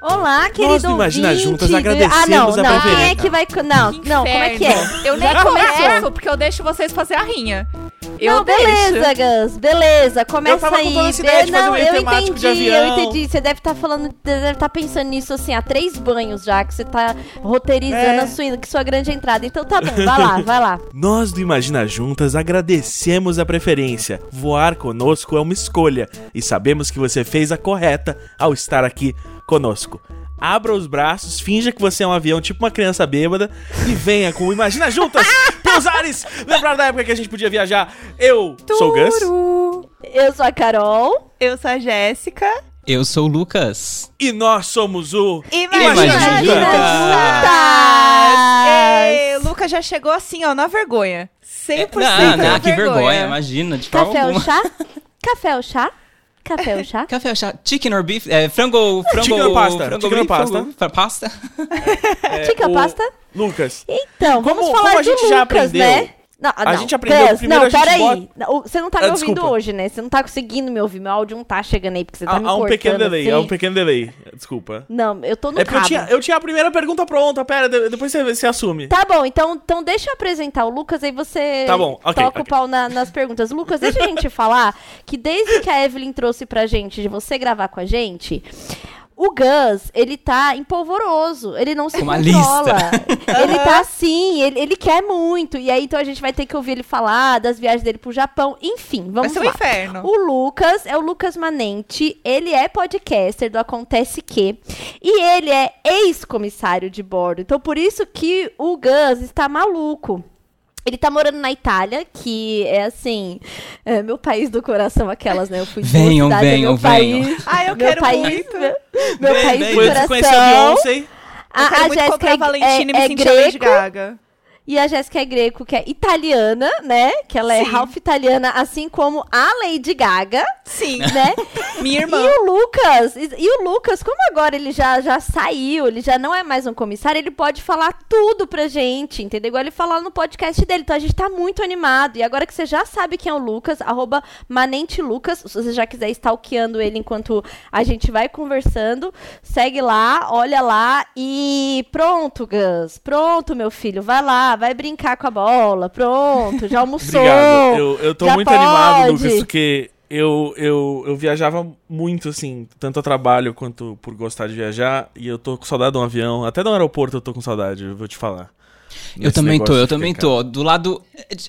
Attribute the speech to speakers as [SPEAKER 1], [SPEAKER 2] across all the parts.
[SPEAKER 1] Olá, querido
[SPEAKER 2] do Imagina
[SPEAKER 1] ouvinte.
[SPEAKER 2] Juntas
[SPEAKER 1] Ah,
[SPEAKER 2] agradecemos
[SPEAKER 1] não,
[SPEAKER 2] a
[SPEAKER 1] não.
[SPEAKER 2] preferência.
[SPEAKER 1] Quem é que vai... Não, não, como é que é?
[SPEAKER 3] Eu nem começo, porque eu deixo vocês fazer a rinha. Eu
[SPEAKER 1] não,
[SPEAKER 3] deixo.
[SPEAKER 1] beleza, Gus, beleza. Começa
[SPEAKER 2] Eu tava com
[SPEAKER 1] aí.
[SPEAKER 2] toda essa ideia de
[SPEAKER 1] Be- não, eu entendi, eu entendi. Você deve estar falando, deve estar pensando nisso assim, há três banhos já, que você tá roteirizando
[SPEAKER 2] É.
[SPEAKER 1] a sua, que sua grande entrada. Então tá bom, vai lá, vai lá.
[SPEAKER 2] Nós do Imagina Juntas agradecemos a preferência. Voar conosco é uma escolha e sabemos que você fez a correta ao estar aqui conosco. Abra os braços, finja que você é um avião, tipo uma criança bêbada, e venha com o Imagina Juntas pelos ares! Lembrar da época que a gente podia viajar? Eu sou o Gus
[SPEAKER 3] Turu.
[SPEAKER 1] Eu sou a Carol.
[SPEAKER 3] Eu sou a Jéssica.
[SPEAKER 4] Eu sou o Lucas.
[SPEAKER 2] e nós somos o
[SPEAKER 4] Imagina
[SPEAKER 1] Imagina
[SPEAKER 4] Juntas.
[SPEAKER 3] Ei, o Lucas já chegou assim, ó, na vergonha. 100%
[SPEAKER 4] não,
[SPEAKER 3] na
[SPEAKER 4] não, que vergonha, imagina, de forma
[SPEAKER 1] Café ou chá? Café ou chá? Café ou chá?
[SPEAKER 4] Café ou chá? Chicken or beef? É, frango, frango...
[SPEAKER 2] Chicken or pasta?
[SPEAKER 4] Frango
[SPEAKER 2] Chicken
[SPEAKER 4] beef,
[SPEAKER 2] pasta?
[SPEAKER 4] frango- fra- pasta?
[SPEAKER 2] é,
[SPEAKER 1] Chica
[SPEAKER 2] o
[SPEAKER 1] pasta?
[SPEAKER 2] Lucas.
[SPEAKER 1] Então,
[SPEAKER 2] Como-
[SPEAKER 1] vamos
[SPEAKER 2] como
[SPEAKER 1] falar
[SPEAKER 2] a gente
[SPEAKER 1] do
[SPEAKER 2] já
[SPEAKER 1] Lucas,
[SPEAKER 2] aprendeu-
[SPEAKER 1] né? Não, ah,
[SPEAKER 2] a
[SPEAKER 1] não.
[SPEAKER 2] gente aprendeu
[SPEAKER 1] Gus,
[SPEAKER 2] primeiro
[SPEAKER 1] não,
[SPEAKER 2] a gente
[SPEAKER 1] peraí.
[SPEAKER 2] bota-
[SPEAKER 1] Você não tá me
[SPEAKER 2] Ah,
[SPEAKER 1] ouvindo
[SPEAKER 2] desculpa.
[SPEAKER 1] hoje, né? Você não tá conseguindo me ouvir. Meu áudio não tá chegando aí, porque você tá
[SPEAKER 2] Há,
[SPEAKER 1] me
[SPEAKER 2] há um pequeno delay,
[SPEAKER 1] assim.
[SPEAKER 2] há um pequeno delay. Desculpa.
[SPEAKER 1] Não, eu tô no
[SPEAKER 2] É porque eu tinha, eu tinha a primeira pergunta pronta, pera, de- depois você, você assume.
[SPEAKER 1] Tá bom, então, então deixa eu apresentar o Lucas, aí você
[SPEAKER 2] Tá bom, ok,
[SPEAKER 1] toca
[SPEAKER 2] ok.
[SPEAKER 1] o pau na- nas perguntas. Lucas, deixa a gente falar que desde que a Evelyn trouxe pra gente de você gravar com a gente, o Gus, ele tá empolvoroso, ele não se
[SPEAKER 4] uma
[SPEAKER 1] controla. ele tá assim, ele, ele quer muito. E aí, então a gente vai ter que ouvir ele falar das viagens dele pro Japão. Enfim,
[SPEAKER 3] Vai
[SPEAKER 1] vamos
[SPEAKER 3] ser um
[SPEAKER 1] lá.
[SPEAKER 3] inferno.
[SPEAKER 1] O Lucas é o Lucas Manente, ele é podcaster do Acontece Que, e ele é ex-comissário de bordo. Então, por isso que o Gus está maluco. Ele tá morando na Itália, que é assim, é meu país do coração, aquelas, né? Eu fui de
[SPEAKER 4] Venham,
[SPEAKER 1] é
[SPEAKER 4] venham,
[SPEAKER 1] meu
[SPEAKER 4] venham.
[SPEAKER 1] país.
[SPEAKER 3] Ah, eu
[SPEAKER 1] meu
[SPEAKER 3] quero
[SPEAKER 1] país,
[SPEAKER 3] muito.
[SPEAKER 1] Meu, meu
[SPEAKER 4] Vem,
[SPEAKER 1] país do
[SPEAKER 2] Foi você conhecer a
[SPEAKER 1] coração.
[SPEAKER 2] Beyoncé.
[SPEAKER 1] A, a Jéssica é,
[SPEAKER 3] Valentina e me
[SPEAKER 1] é, é
[SPEAKER 3] sentir
[SPEAKER 1] E a Jéssica é Greco, que é italiana, né? Que ela é
[SPEAKER 3] Sim.
[SPEAKER 1] half italiana, assim como a Lady Gaga,
[SPEAKER 3] Sim,
[SPEAKER 1] né?
[SPEAKER 3] minha irmã.
[SPEAKER 1] E o Lucas, e, e o Lucas, como agora ele já, já saiu, ele já não é mais um comissário, ele pode falar tudo pra gente, entendeu? Igual ele falou no podcast dele. Então a gente tá muito animado. E agora que você já sabe quem é o Lucas, arroba Manente Lucas, se você já quiser stalkeando ele enquanto a gente vai conversando, segue lá, olha lá e pronto, Gus. Pronto, meu filho. Vai lá, vai brincar com a bola. Pronto, já almoçou.
[SPEAKER 2] Obrigado. Eu, eu tô
[SPEAKER 1] já
[SPEAKER 2] muito animado,
[SPEAKER 1] pode.
[SPEAKER 2] Lucas, porque eu, eu, eu viajava muito, assim, tanto a trabalho quanto por gostar de viajar, e eu tô com saudade de um avião. Até no aeroporto eu tô com saudade, eu vou te falar.
[SPEAKER 4] Eu também tô, eu também tô. Do lado.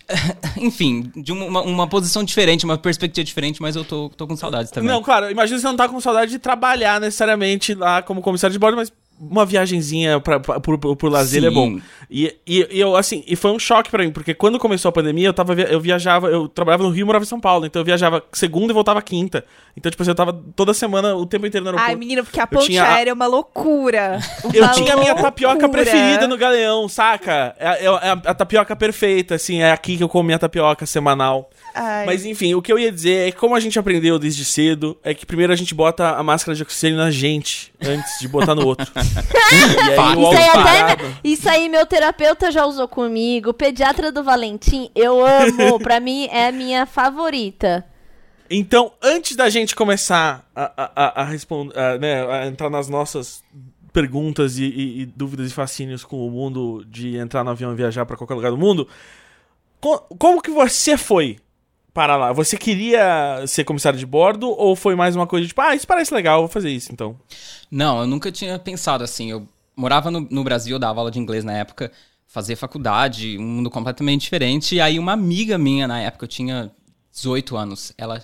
[SPEAKER 4] Enfim, de uma, uma posição diferente, uma perspectiva diferente, mas eu tô, tô com saudades também.
[SPEAKER 2] Não, claro, imagina você não tá com saudade de trabalhar necessariamente lá como comissário de bordo, mas uma viagenzinha pra, pra- por, por, por lazer
[SPEAKER 4] Sim.
[SPEAKER 2] é bom. E, e, e eu, assim, e foi um choque pra mim, porque quando começou a pandemia, eu, tava, eu viajava, eu trabalhava no Rio e morava em São Paulo, então eu viajava segunda e voltava quinta. Então, tipo assim, eu tava toda semana, o tempo inteiro no aeroporto.
[SPEAKER 3] Ai, menina, porque a
[SPEAKER 2] Eu
[SPEAKER 3] ponte
[SPEAKER 2] tinha a-
[SPEAKER 3] aérea é uma loucura.
[SPEAKER 2] Eu tinha a minha tapioca preferida no galeão, saca? É, é- é a, a tapioca perfeita, assim, é aqui que eu como minha tapioca semanal.
[SPEAKER 3] Ai.
[SPEAKER 2] Mas enfim, o que eu ia dizer é que como a gente aprendeu desde cedo, é que primeiro a gente bota a máscara de oxigênio na gente, antes de botar no outro. aí
[SPEAKER 1] Isso aí, até, isso aí meu terapeuta já usou comigo. Pediatra do Valentim, eu amo. pra mim, é a minha favorita.
[SPEAKER 2] Então, antes da gente começar a, a, a, a responder, a, né, a entrar nas nossas perguntas e, e- e dúvidas e fascínios com o mundo de entrar no avião e viajar pra qualquer lugar do mundo, co- como que você foi para lá? Você queria ser comissário de bordo ou foi mais uma coisa de tipo, ah, isso parece legal, vou fazer isso então?
[SPEAKER 4] Não, eu nunca tinha pensado assim. Eu morava no, no Brasil, dava aula de inglês na época, fazia faculdade, um mundo completamente diferente. E aí uma amiga minha na época, eu tinha 18 anos, ela.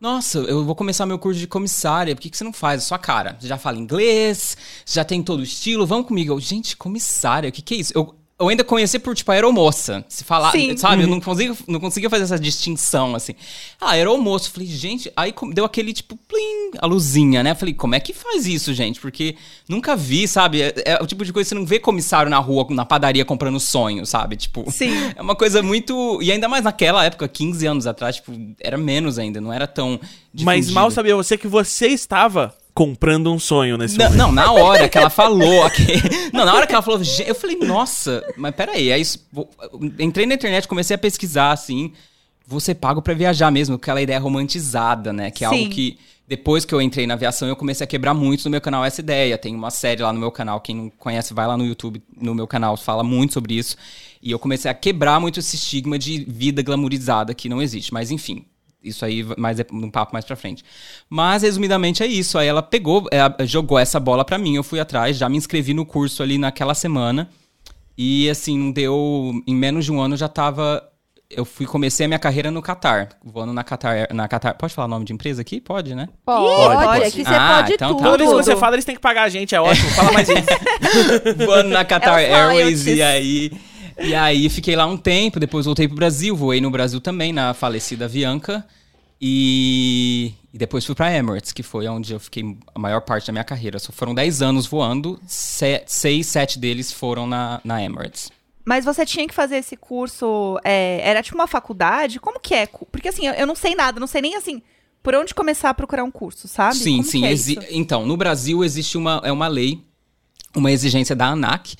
[SPEAKER 4] Nossa, eu vou começar meu curso de comissária, por que, que você não faz? A sua cara. Você já fala inglês, já tem todo o estilo, vamos comigo. Eu, gente, comissária, o que, que é isso? Eu, eu ainda conheci por, tipo, aeromoça. Se falar,
[SPEAKER 3] Sim.
[SPEAKER 4] sabe? Eu não conseguia, não conseguia fazer essa distinção, assim. Ah, aeromoço. Falei, gente, aí deu aquele, tipo, plim, a luzinha, né? Falei, como é que faz isso, gente? Porque nunca vi, sabe? É, é o tipo de coisa que você não vê comissário na rua, na padaria, comprando sonho, sabe? Tipo,
[SPEAKER 3] Sim.
[SPEAKER 4] é uma coisa muito... E ainda mais naquela época, 15 anos atrás, tipo, era menos ainda, não era tão
[SPEAKER 2] Mas
[SPEAKER 4] difundido.
[SPEAKER 2] mal sabia você que você estava comprando um sonho nesse
[SPEAKER 4] Não,
[SPEAKER 2] momento.
[SPEAKER 4] não, na hora que ela falou. que- Não, na hora que ela falou, eu falei, nossa, mas peraí. Aí isso- vou- entrei na internet, comecei a pesquisar assim. você pago pra viajar mesmo, aquela ideia romantizada, né? Que é
[SPEAKER 3] Sim.
[SPEAKER 4] algo que depois que eu entrei na aviação, eu comecei a quebrar muito no meu canal essa ideia. Tem uma série lá no meu canal, quem não conhece, vai lá no YouTube, no meu canal, fala muito sobre isso. E eu comecei a quebrar muito esse estigma de vida glamourizada que não existe. Mas enfim, isso aí, mais é um papo mais pra frente. Mas, resumidamente, é isso. Aí ela pegou, é, jogou essa bola pra mim, eu fui atrás, já me inscrevi no curso ali naquela semana. E, assim, não deu... Em menos de um ano eu já tava... Eu fui, comecei a minha carreira no Qatar, voando na Qatar, na Qatar. Pode falar o nome de empresa aqui? Pode, né?
[SPEAKER 1] Pode,
[SPEAKER 3] pode.
[SPEAKER 1] aqui você
[SPEAKER 4] Ah,
[SPEAKER 1] pode
[SPEAKER 4] então tá.
[SPEAKER 1] tudo.
[SPEAKER 2] Toda vez que você fala, eles têm que pagar a gente, é ótimo. Fala mais isso.
[SPEAKER 4] voando na Qatar
[SPEAKER 3] É
[SPEAKER 4] Airways e aí e aí fiquei lá um tempo, depois voltei pro Brasil, voei no Brasil também na falecida Avianca e, e depois fui pra Emirates, que foi onde eu fiquei a maior parte da minha carreira. Só foram 10 anos voando, se, seis, sete deles foram na, na Emirates.
[SPEAKER 3] Mas você tinha que fazer esse curso, é, era tipo uma faculdade? Como que é? Porque assim, eu, eu não sei nada, não sei nem assim, por onde começar a procurar um curso, sabe?
[SPEAKER 4] Sim,
[SPEAKER 3] Como
[SPEAKER 4] sim.
[SPEAKER 3] é?
[SPEAKER 4] Então, no Brasil existe uma, é uma lei, uma exigência da ANAC,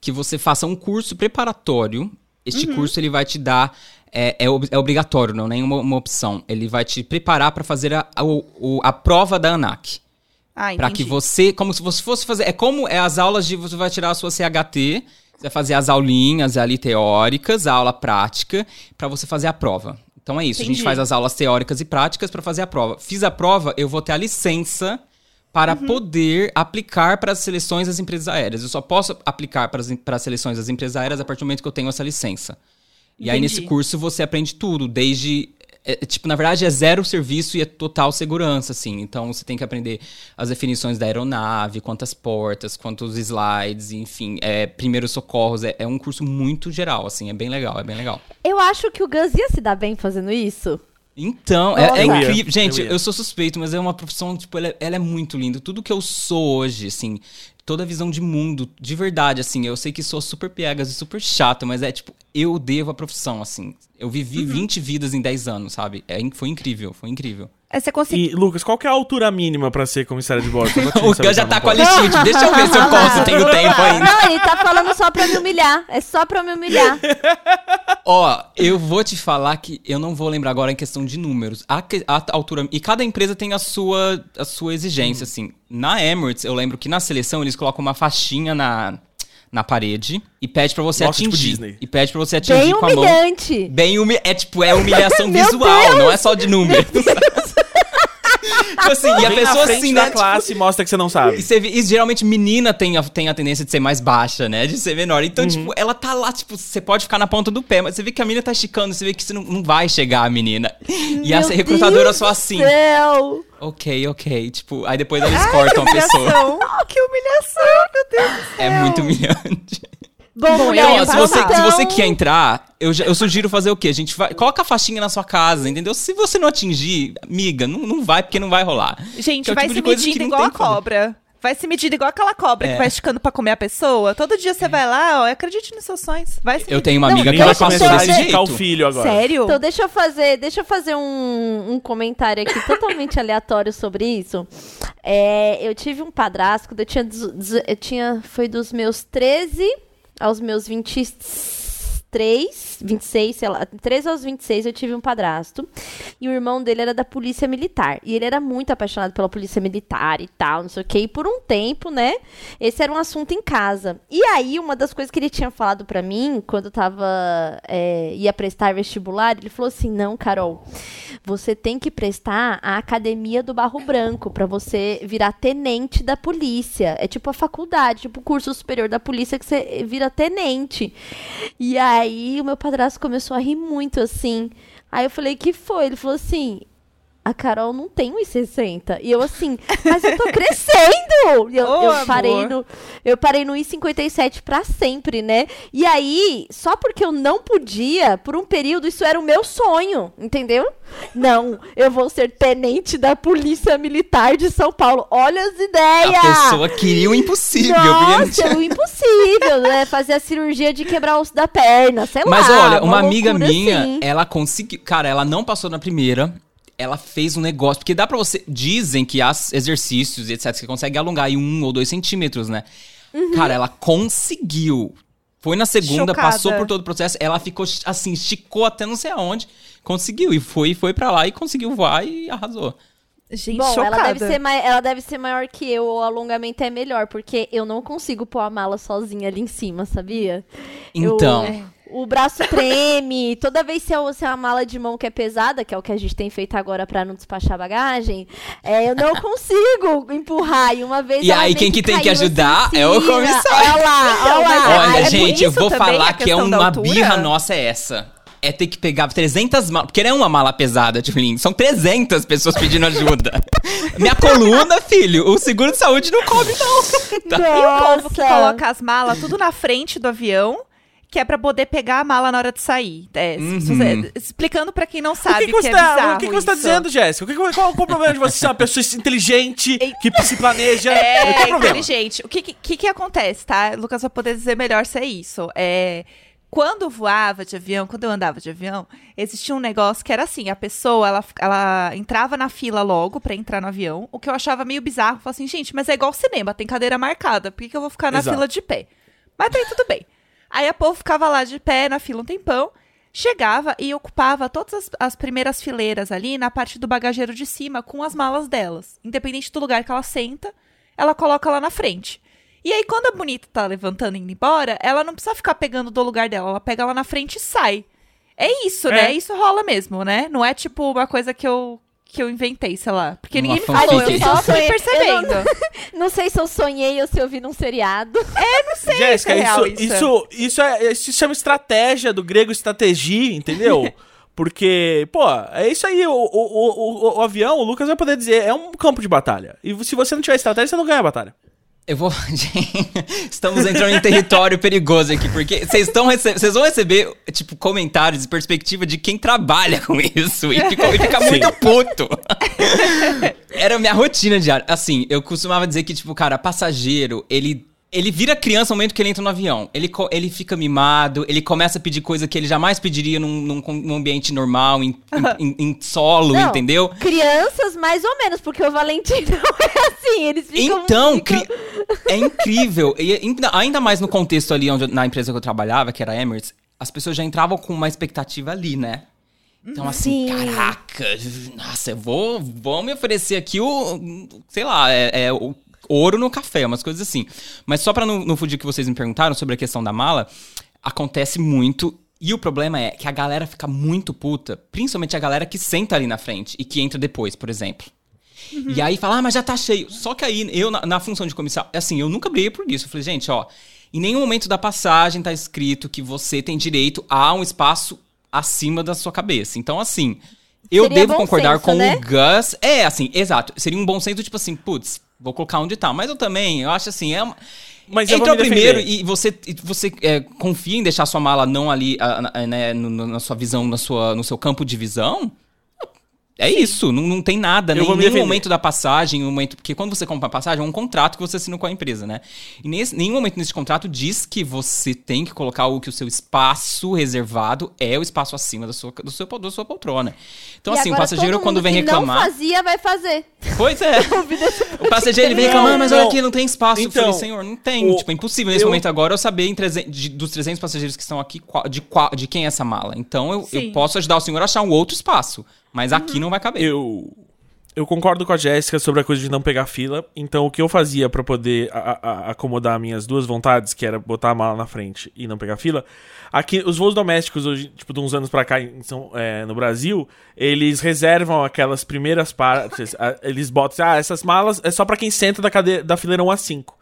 [SPEAKER 4] que você faça um curso preparatório. Este
[SPEAKER 3] Uhum.
[SPEAKER 4] curso ele vai te dar. É, é, é obrigatório, não é nenhuma uma opção. Ele vai te preparar para fazer a, a, o- a prova da ANAC.
[SPEAKER 3] Ah,
[SPEAKER 4] Para que você, como se você fosse fazer. É como é as aulas de. Você vai tirar a sua CHT, você vai fazer as aulinhas ali teóricas, a aula prática, para você fazer a prova. Então é isso. A
[SPEAKER 3] Entendi.
[SPEAKER 4] gente faz as aulas teóricas e práticas para fazer a prova. Fiz a prova, eu vou ter a licença para
[SPEAKER 3] Uhum.
[SPEAKER 4] poder aplicar para as seleções das empresas aéreas. Eu só posso aplicar para as, para as seleções das empresas aéreas a partir do momento que eu tenho essa licença. E aí, nesse curso, você aprende tudo, desde. é, é, tipo, na verdade, é zero serviço e é total segurança, assim. Então, você tem que aprender as definições da aeronave, quantas portas, quantos slides, enfim, é, primeiros socorros. É, é um curso muito geral, assim, é bem legal, é bem legal.
[SPEAKER 1] Eu acho que o Gus ia se dar bem fazendo isso.
[SPEAKER 4] Então, é, é.
[SPEAKER 2] Eu
[SPEAKER 4] incrível. Gente,
[SPEAKER 2] eu
[SPEAKER 4] eu, sou suspeito, mas é uma profissão, tipo, ela, é- ela é muito linda. Tudo que eu sou hoje, assim, toda a visão de mundo, de verdade, assim, eu sei que sou super piegas e super chato, mas é tipo, eu devo a profissão, assim. Eu vivi 20 vidas em 10 anos, sabe? É, foi incrível, foi incrível.
[SPEAKER 3] É, você conseguiu.
[SPEAKER 2] E, Lucas, qual que é a altura mínima pra ser comissário de bordo?
[SPEAKER 4] O Gus já tá com a listinha, tipo, deixa eu ver se eu posso, tenho tempo ainda.
[SPEAKER 1] Não, ele tá falando só pra me humilhar. É só pra me humilhar.
[SPEAKER 4] Ó, eu vou te falar que eu não vou lembrar agora em questão de números. A, a altura. E cada empresa tem a sua, a sua exigência, assim. Na Emirates, eu lembro que na seleção eles colocam uma faixinha na, na parede e pede pra você
[SPEAKER 2] Nossa, tipo
[SPEAKER 4] atingir.
[SPEAKER 2] Disney.
[SPEAKER 4] e pede pra você atingir
[SPEAKER 1] Bem
[SPEAKER 4] com a mão.
[SPEAKER 1] humilhante.
[SPEAKER 4] Bem humi É tipo, é humilhação visual, não é só de números. Tipo assim, e a
[SPEAKER 2] Vem
[SPEAKER 4] pessoa
[SPEAKER 2] na frente
[SPEAKER 4] assim,
[SPEAKER 2] da
[SPEAKER 4] né?
[SPEAKER 2] classe e mostra que você não sabe.
[SPEAKER 4] E, você e geralmente menina tem a, tem a tendência de ser mais baixa, né? De ser menor. Então,
[SPEAKER 2] Uhum.
[SPEAKER 4] tipo, ela tá lá, tipo, você pode ficar na ponta do pé, mas você vê que a menina tá esticando, você vê que você não, não vai chegar a menina. E a
[SPEAKER 1] Meu
[SPEAKER 4] recrutadora
[SPEAKER 1] Deus
[SPEAKER 4] só
[SPEAKER 1] do
[SPEAKER 4] assim.
[SPEAKER 1] Céu.
[SPEAKER 4] Ok, ok. Tipo, aí depois eles cortam a pessoa.
[SPEAKER 3] Humilhação. que humilhação, meu Deus.
[SPEAKER 4] É muito humilhante.
[SPEAKER 1] Bom, mulher,
[SPEAKER 4] Então,
[SPEAKER 3] ia
[SPEAKER 4] se você, se você quer entrar, eu, eu sugiro fazer o quê? A gente vai. Coloca a faixinha na sua casa, entendeu? Se você não atingir, amiga, não, não vai, porque não vai rolar.
[SPEAKER 3] Gente,
[SPEAKER 4] Que é
[SPEAKER 3] vai
[SPEAKER 4] tipo
[SPEAKER 3] se medindo
[SPEAKER 4] que não
[SPEAKER 3] igual a cobra. Vai se medindo igual aquela cobra
[SPEAKER 4] É.
[SPEAKER 3] que vai esticando pra comer a pessoa. Todo dia você vai lá, ó, acredite nos seus sonhos. Vai se
[SPEAKER 4] Eu
[SPEAKER 3] medindo.
[SPEAKER 4] tenho uma
[SPEAKER 1] Não,
[SPEAKER 4] amiga que
[SPEAKER 2] Nem
[SPEAKER 4] ela
[SPEAKER 2] vai
[SPEAKER 1] eu
[SPEAKER 2] começar
[SPEAKER 4] desse
[SPEAKER 2] a
[SPEAKER 1] ver.
[SPEAKER 2] indicar o filho agora.
[SPEAKER 3] Sério?
[SPEAKER 1] Então deixa eu fazer, deixa eu fazer um, um comentário aqui totalmente aleatório sobre isso. É, eu tive um padrasto eu tinha, eu tinha foi dos meus 13 aos meus 23, 26, sei lá, 13 aos 26 eu tive um padrasto. E o irmão dele era da polícia militar. E ele era muito apaixonado pela polícia militar e tal, não sei o quê. E por um tempo, né, esse era um assunto em casa. E aí, uma das coisas que ele tinha falado pra mim, quando eu tava, é, ia prestar vestibular, ele falou assim, não, Carol, você tem que prestar a Academia do Barro Branco pra você virar tenente da polícia. É tipo a faculdade, tipo o curso superior da polícia que você vira tenente. E aí, o meu padrasto começou a rir muito, assim. Aí eu falei, que foi? Ele falou assim, a Carol não tem 1,60. E eu assim, mas eu tô crescendo! E eu,
[SPEAKER 3] Ô,
[SPEAKER 1] eu parei no, eu parei no 1,57 pra sempre, né? E aí, só porque eu não podia, por um período, isso era o meu sonho, entendeu? Não, eu vou ser tenente da Polícia Militar de São Paulo. Olha as ideias!
[SPEAKER 4] A pessoa queria o impossível.
[SPEAKER 1] Nossa,
[SPEAKER 4] porque-
[SPEAKER 1] o impossível, né? Fazer a cirurgia de quebrar o osso da perna, sei
[SPEAKER 4] Mas
[SPEAKER 1] lá.
[SPEAKER 4] olha, uma amiga
[SPEAKER 1] loucura
[SPEAKER 4] minha,
[SPEAKER 1] assim.
[SPEAKER 4] ela conseguiu. Cara, ela não passou na primeira. Ela fez um negócio. Porque dá pra você. Dizem que há exercícios e etc. Você consegue alongar aí um ou dois centímetros, né?
[SPEAKER 1] Uhum.
[SPEAKER 4] Cara, ela conseguiu Foi na segunda,
[SPEAKER 3] Chocada.
[SPEAKER 4] passou por todo o processo, ela ficou assim, esticou até não sei aonde, conseguiu e foi, foi para lá e conseguiu voar e arrasou.
[SPEAKER 3] Gente,
[SPEAKER 1] Bom,
[SPEAKER 3] chocada.
[SPEAKER 1] ela deve, ser ela deve ser maior que eu, o alongamento é melhor, porque eu não consigo pôr a mala sozinha ali em cima, sabia? Eu-
[SPEAKER 4] Então,
[SPEAKER 3] É.
[SPEAKER 1] O braço treme, toda vez se é, se é uma mala de mão que é pesada, que é o que a gente tem feito agora pra não despachar bagagem, é, eu não consigo empurrar. E uma vez
[SPEAKER 4] E aí, quem que tem que
[SPEAKER 1] assim
[SPEAKER 4] ajudar é o comissário.
[SPEAKER 1] Olha lá,
[SPEAKER 3] Então,
[SPEAKER 1] olha lá.
[SPEAKER 4] Olha,
[SPEAKER 3] é
[SPEAKER 4] gente, eu vou falar que é uma birra nossa é essa. É ter que pegar 300 malas, porque não é uma mala pesada, Tchulin, são 300 pessoas pedindo ajuda. Minha coluna, filho, o seguro de saúde não cobre não. Tá?
[SPEAKER 3] E o povo que coloca as malas tudo na frente do avião, que é pra poder pegar a mala na hora de sair. É,
[SPEAKER 4] Uhum.
[SPEAKER 3] você- explicando pra quem não
[SPEAKER 2] O
[SPEAKER 3] sabe
[SPEAKER 2] que,
[SPEAKER 3] que,
[SPEAKER 2] que você
[SPEAKER 3] é
[SPEAKER 2] tá, o que, que você tá
[SPEAKER 3] isso.
[SPEAKER 2] dizendo, Jéssica? O que, que- qual, qual o problema de você ser uma pessoa inteligente, que se planeja?
[SPEAKER 3] É,
[SPEAKER 2] o problema?
[SPEAKER 3] inteligente. O que, que que acontece, tá? O Lucas vai poder dizer melhor se é isso. É, quando eu voava de avião, quando eu andava de avião, existia um negócio que era assim, a pessoa, ela, ela entrava na fila logo pra entrar no avião, o que eu achava meio bizarro. Eu falava assim, gente, mas é igual cinema, tem cadeira marcada, por que, que eu vou ficar na
[SPEAKER 2] Exato.
[SPEAKER 3] fila de pé? Mas daí tudo bem. Aí a povo ficava lá de pé na fila um tempão, chegava e ocupava todas as, as primeiras fileiras ali na parte do bagageiro de cima com as malas delas. Independente do lugar que ela senta, ela coloca lá na frente. E aí, quando a bonita tá levantando e indo embora, ela não precisa ficar pegando do lugar dela, ela pega lá na frente e sai. É isso, né?
[SPEAKER 2] É.
[SPEAKER 3] Isso rola mesmo, né? Não é tipo uma coisa que eu, que eu inventei, sei lá. Porque
[SPEAKER 4] Uma
[SPEAKER 3] ninguém me falou, eu só fui
[SPEAKER 1] Eu não-
[SPEAKER 3] percebendo.
[SPEAKER 1] Não sei se eu sonhei ou se eu vi num seriado.
[SPEAKER 2] Jéssica,
[SPEAKER 3] é real
[SPEAKER 2] isso,
[SPEAKER 3] isso.
[SPEAKER 2] isso, isso, é, isso se chama estratégia do grego estratégia, entendeu? Porque, pô, é isso aí. O, o, o, o- o avião, o Lucas vai poder dizer, é um campo de batalha. E se você não tiver estratégia, você não ganha a batalha.
[SPEAKER 4] Eu vou. Estamos entrando em território perigoso aqui, porque vocês rece... vão receber, tipo, comentários e perspectiva de quem trabalha com isso e fica, e fica muito puto. Era a minha rotina diária. Assim, eu costumava dizer que, tipo, cara, passageiro, ele. Ele vira criança no momento que ele entra no avião. Ele, ele fica mimado, ele começa a pedir coisa que ele jamais pediria num, num, num ambiente normal, em, em- em- em solo,
[SPEAKER 1] Não,
[SPEAKER 4] entendeu?
[SPEAKER 1] Crianças, mais ou menos, porque o Valentim não é assim. Eles ficam.
[SPEAKER 4] Então,
[SPEAKER 1] ficam-
[SPEAKER 4] cri- é incrível. E ainda, mais no contexto ali onde, na empresa que eu trabalhava, que era a Emirates, as pessoas já entravam com uma expectativa ali, né? Então, assim,
[SPEAKER 1] Sim.
[SPEAKER 4] caraca, nossa, eu vou, vou me oferecer aqui o, sei lá, é, é o ouro no café, umas coisas assim. Mas só pra não, não fugir o que vocês me perguntaram sobre a questão da mala, acontece muito. E o problema é que a galera fica muito puta, principalmente a galera que senta ali na frente e que entra depois, por exemplo. E aí fala, ah, mas já tá cheio. Só que aí, eu, na, na função de comissário, assim, eu nunca briguei por isso. Eu falei, gente, ó, em nenhum momento da passagem tá escrito que você tem direito a um espaço acima da sua cabeça. Então, assim, eu
[SPEAKER 1] Seria
[SPEAKER 4] devo concordar
[SPEAKER 1] senso,
[SPEAKER 4] com
[SPEAKER 1] né?
[SPEAKER 4] o Gus. É, assim, exato. Seria um bom senso, tipo assim, putz, vou colocar onde tá. Mas eu também, eu acho assim, é uma...
[SPEAKER 2] Mas me
[SPEAKER 4] primeiro e você, e você é, confia em deixar sua mala não ali, ah, na- né, no- no- na sua visão, na sua, no seu campo de visão? É isso, não, não tem nada,
[SPEAKER 2] Eu
[SPEAKER 4] nem momento da passagem, um momento, porque quando você compra a passagem, é um contrato que você assina com a empresa, né? E nesse, nenhum momento nesse contrato diz que você tem que colocar o que o seu espaço reservado é o espaço acima da sua, do seu, da sua poltrona. Então,
[SPEAKER 1] E
[SPEAKER 4] assim, o passageiro
[SPEAKER 1] todo
[SPEAKER 4] quando vem
[SPEAKER 1] que
[SPEAKER 4] reclamar.
[SPEAKER 1] não fazia, vai fazer.
[SPEAKER 4] Pois é. o passageiro ele vem reclamar,
[SPEAKER 2] Não,
[SPEAKER 4] mas olha aqui, não tem espaço. eu
[SPEAKER 2] Então,
[SPEAKER 4] falei, senhor, não tem.
[SPEAKER 2] o-
[SPEAKER 4] tipo, é impossível nesse
[SPEAKER 2] eu-
[SPEAKER 4] momento agora eu saber em 300 de- dos 300 passageiros que estão aqui de, de quem é essa mala. Então eu, eu
[SPEAKER 3] Sim.
[SPEAKER 4] posso ajudar o senhor a achar um outro espaço. Mas aqui não vai caber.
[SPEAKER 2] Eu, eu concordo com a Jéssica sobre a coisa de não pegar fila. Então, o que eu fazia pra poder a- a- acomodar minhas duas vontades, que era botar a mala na frente e não pegar fila, aqui os voos domésticos, hoje, tipo, de uns anos pra cá em São- é, no Brasil, eles reservam aquelas primeiras partes. a- eles botam, ah, essas malas é só pra quem senta da, cadeira, da fileira 1 a 5.